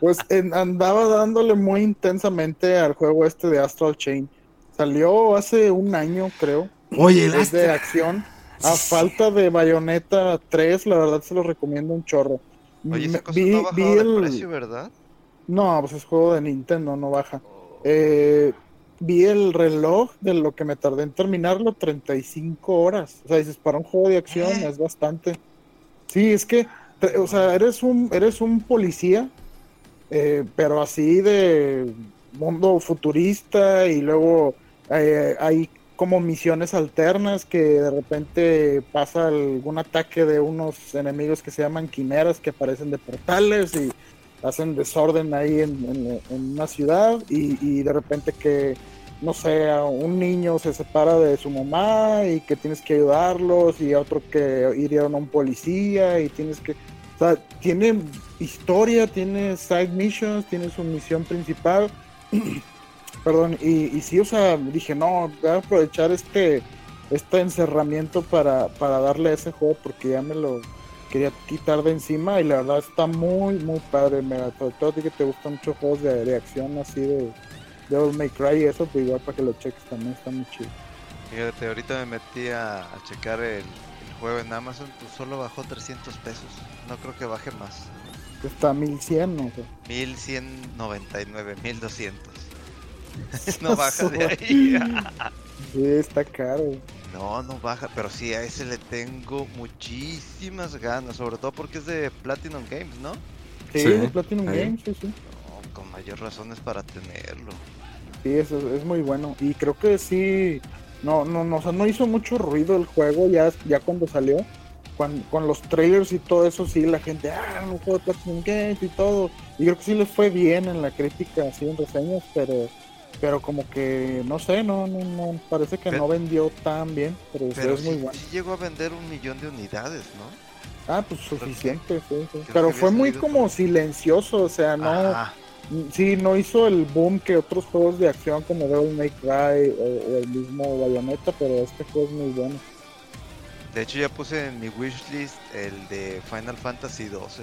pues andaba dándole muy intensamente al juego este de Astral Chain. Salió hace un año, creo. Oye, es de acción. A falta de Bayonetta 3, la verdad se lo recomiendo un chorro. Oye, esa cosa no ha bajado de precio, ¿verdad? No, pues es juego de Nintendo, no baja. Eh, vi el reloj de lo que me tardé en terminarlo, 35 horas. O sea, dices, para un juego de acción ¿Eh? es bastante. Sí, es que, o sea, eres un, eres un policía, eh, pero así de mundo futurista y luego hay como misiones alternas que de repente pasa algún ataque de unos enemigos que se llaman quimeras que aparecen de portales y hacen desorden ahí en, una ciudad y, de repente que no sé, un niño se separa de su mamá y que tienes que ayudarlos y otro que hirieron a un policía y tienes que, o sea, tiene historia, tiene side missions, tiene su misión principal perdón, y, y sí, o sea, dije, no, voy a aprovechar este, este encerramiento para, para darle a ese juego porque ya me lo quería quitar de encima y la verdad está muy, muy padre, mira, sobre todo que te gustan mucho juegos de, de acción así de Devil May Cry y eso, pues igual para que lo cheques también está muy chido. Fíjate, ahorita me metí a, checar el, juego en Amazon, pues solo bajó 300 pesos. No creo que baje más. Está 1100, ¿no? 1199, 1200. no baja de ahí. sí, está caro. No, no baja, pero sí, a ese le tengo muchísimas ganas, sobre todo porque es de Platinum Games, ¿no? Sí, de Platinum Games, sí, sí. con mayor razón es para tenerlo. Sí, eso es muy bueno. Y creo que sí, no, no, no, o sea, no hizo mucho ruido el juego ya, ya cuando salió. con los trailers y todo eso, sí, la gente, ah, un juego de Platinum Games y todo. Y creo que sí les fue bien en la crítica, así en reseñas, pero pero como que no sé, no, no, no parece que no vendió tan bien, pero, es muy bueno. Sí llegó a vender un millón de unidades, ¿no? Ah, pues suficiente, sí, sí. Pero fue muy como silencioso, o sea, no, sí, no hizo el boom que otros juegos de acción como Devil May Cry o, el mismo Bayonetta, pero este juego es muy bueno. De hecho ya puse en mi wishlist el de Final Fantasy 12.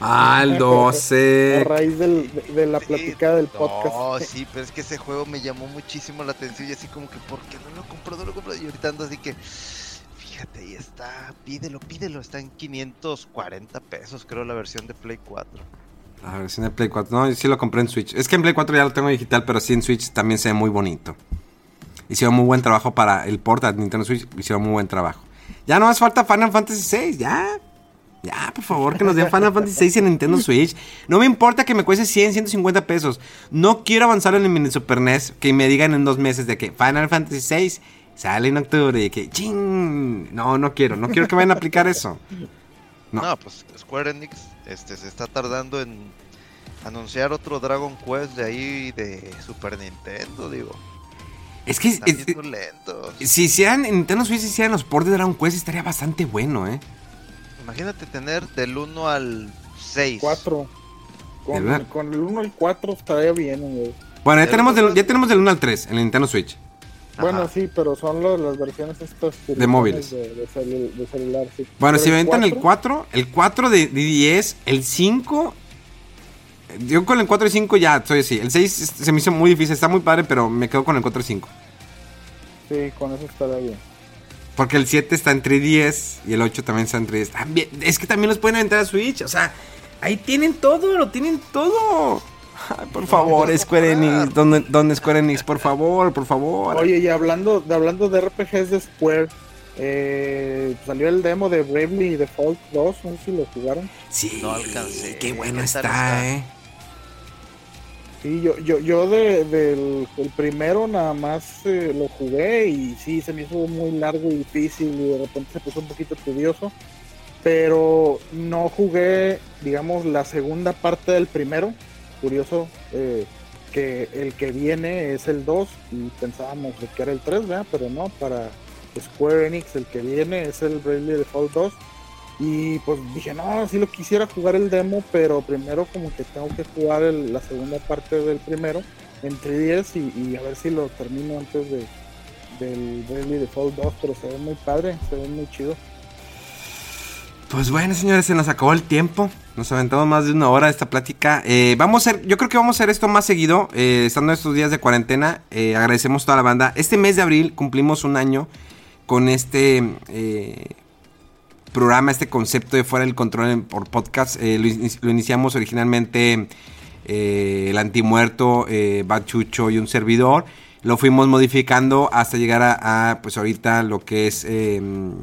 Ah, el 12. A raíz de, la plática del podcast. No, sí, pero es que ese juego me llamó muchísimo la atención y así como que, ¿por qué no lo compro? No lo compro. Y ahorita ando así que, fíjate, ahí está, pídelo, pídelo. Está en 540 pesos, creo, la versión de Play 4. La versión de Play 4, no, sí lo compré en Switch. Es que en Play 4 ya lo tengo digital, pero sí en Switch también se ve muy bonito. Hicieron muy buen trabajo para el port de Nintendo Switch, hicieron muy buen trabajo. Ya no más falta Final Fantasy VI, ya. Ya, por favor, que nos den Final Fantasy VI en Nintendo Switch. No me importa que me cueste 100, 150 pesos. No quiero avanzar en el mini Super NES que me digan en dos meses de que Final Fantasy VI sale en octubre y que ching. No, no quiero, no quiero que vayan a aplicar eso. No, pues Square Enix este, se está tardando en anunciar otro Dragon Quest de ahí de Super Nintendo, digo. Es que si hicieran en Nintendo Switch hicieran los ports de Dragon Quest estaría bastante bueno, eh. Imagínate tener del 1 al 6. 4. Con, con el 1 al 4 estaría bien, güey. Bueno, ya tenemos, del, ya tenemos del 1 al 3 en el Nintendo Switch. Bueno, sí, pero son las versiones estas de móviles. De, celular, sí. Bueno, si me el 4, el 4 de, 10, el 5. Yo con el 4 y 5 ya estoy así. El 6 se me hizo muy difícil, está muy padre, pero me quedo con el 4 y 5. Sí, con eso estaría bien. Porque el 7 está en 3DS y el 8 también está en 3DS. es que también los pueden aventar a Switch. O sea, ahí tienen todo, lo tienen todo. por favor, Square Enix. ¿Dónde, Square Enix? Por favor, por favor. Oye, y hablando de, hablando de RPGs de Square, eh, salió el demo de Bravely Default 2. No sé si lo jugaron. Sí, no alcancé. Qué bueno está, eh. Sí, yo, yo, yo de, del el primero nada más eh, lo jugué y sí, se me hizo muy largo y difícil y de repente se puso un poquito tedioso, pero no jugué, digamos, la segunda parte del primero. Curioso eh, que el que viene es el 2 y pensábamos que era el 3, ¿verdad? Pero no, para Square Enix el que viene es el Bravely Default 2 y pues dije, no, si lo quisiera jugar el demo, pero primero como que tengo que jugar la segunda parte del primero en 3DS y, a ver si lo termino antes de, del Bravely Default 2, pero se ve muy padre, se ve muy chido. Pues bueno, señores, se nos acabó el tiempo. Nos aventamos más de una hora de esta plática. Eh, vamos a hacer, yo creo que vamos a hacer esto más seguido, eh, estando estos días de cuarentena. Eh, agradecemos toda la banda. Este mes de abril cumplimos un año con este programa, este concepto de fuera del control por podcast. Eh, lo, iniciamos originalmente eh, el antimuerto, eh, Bachucho y un servidor. Lo fuimos modificando hasta llegar a, pues ahorita lo que es em,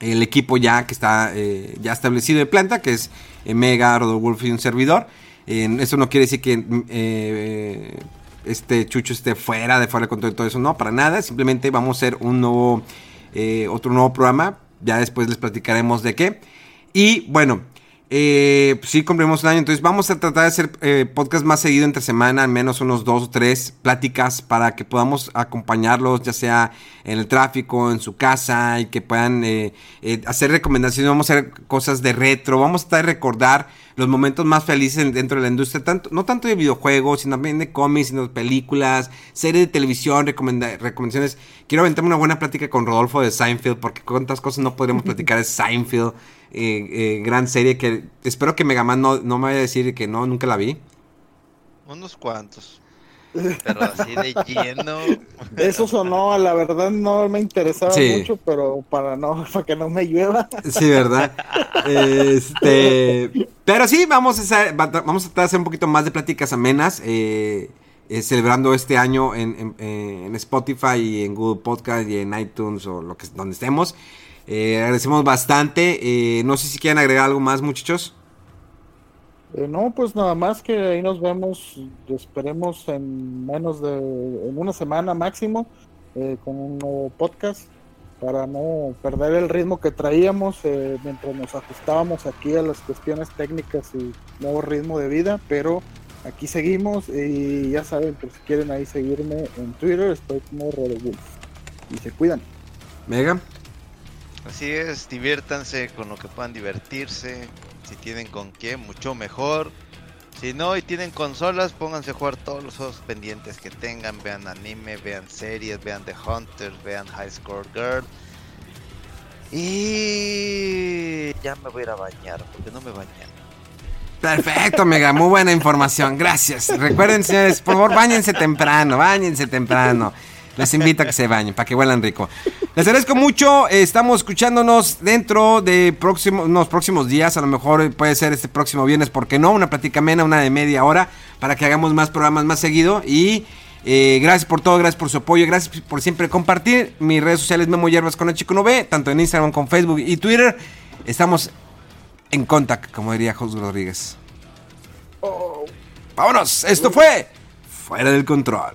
el equipo ya que está ya establecido de planta, que es Mega, Rodolfo y un servidor. eso no quiere decir que este Chucho esté fuera de fuera del control y todo eso, no, para nada. Simplemente vamos a hacer un nuevo, otro nuevo programa ya después les platicaremos de qué. Y bueno, eh, sí cumplimos un año, entonces vamos a tratar de hacer eh, podcast más seguido entre semana, al menos unos dos o tres pláticas para que podamos acompañarlos, ya sea en el tráfico, en su casa, y que puedan eh, eh, hacer recomendaciones, vamos a hacer cosas de retro, vamos a tratar de recordar los momentos más felices dentro de la industria, tanto, no tanto de videojuegos, sino también de cómics, sino de películas, series de televisión, recomendaciones. Quiero aventarme una buena plática con Rodolfo de Seinfeld, porque cuántas cosas no podríamos platicar de Seinfeld, eh, eh, gran serie que espero que Megaman no, no me vaya a decir que no, nunca la vi. Unos cuantos. Pero así de lleno. Eso sonó, la verdad no me interesaba mucho, pero para no, para que no me llueva. Sí, ¿verdad? Este, pero sí, vamos a hacer, vamos a tratar de hacer un poquito más de pláticas amenas. Eh, eh, celebrando este año en, en, Spotify y en Google Podcast y en iTunes o lo que donde estemos. Eh, agradecemos bastante. no sé si quieren agregar algo más, muchachos. Eh, no, pues nada más que ahí nos vemos, esperemos en menos de, en una semana máximo, eh, con un nuevo podcast, para no perder el ritmo que traíamos eh, mientras nos ajustábamos aquí a las cuestiones técnicas y nuevo ritmo de vida, pero aquí seguimos y ya saben, pues si quieren ahí seguirme en Twitter, estoy como Rodewolf. Y se cuidan. Mega. Así es, diviértanse con lo que puedan divertirse, si tienen con qué, mucho mejor. Si no y tienen consolas, pónganse a jugar todos los juegos pendientes que tengan. Vean anime, vean series, vean The Hunters, vean High Score Girl. Y ya me voy a ir a bañar, porque no me bañé. Perfecto, Mega, muy buena información, gracias. Recuerden, señores, por favor, bañense temprano, bañense temprano. Les invito a que se bañen, para que huelan rico. Les agradezco mucho. Estamos escuchándonos dentro de próximos, unos próximos días. A lo mejor puede ser este próximo viernes, ¿por qué no? Una plática mena, una de media hora, para que hagamos más programas más seguido. Y eh, gracias por todo, gracias por su apoyo, gracias por siempre compartir. Mis redes sociales Memo Hierbas con el Chico No ve, tanto en Instagram como Facebook y Twitter. Estamos en contacto, como diría José Rodríguez. Oh. Vámonos, esto fue Fuera del Control.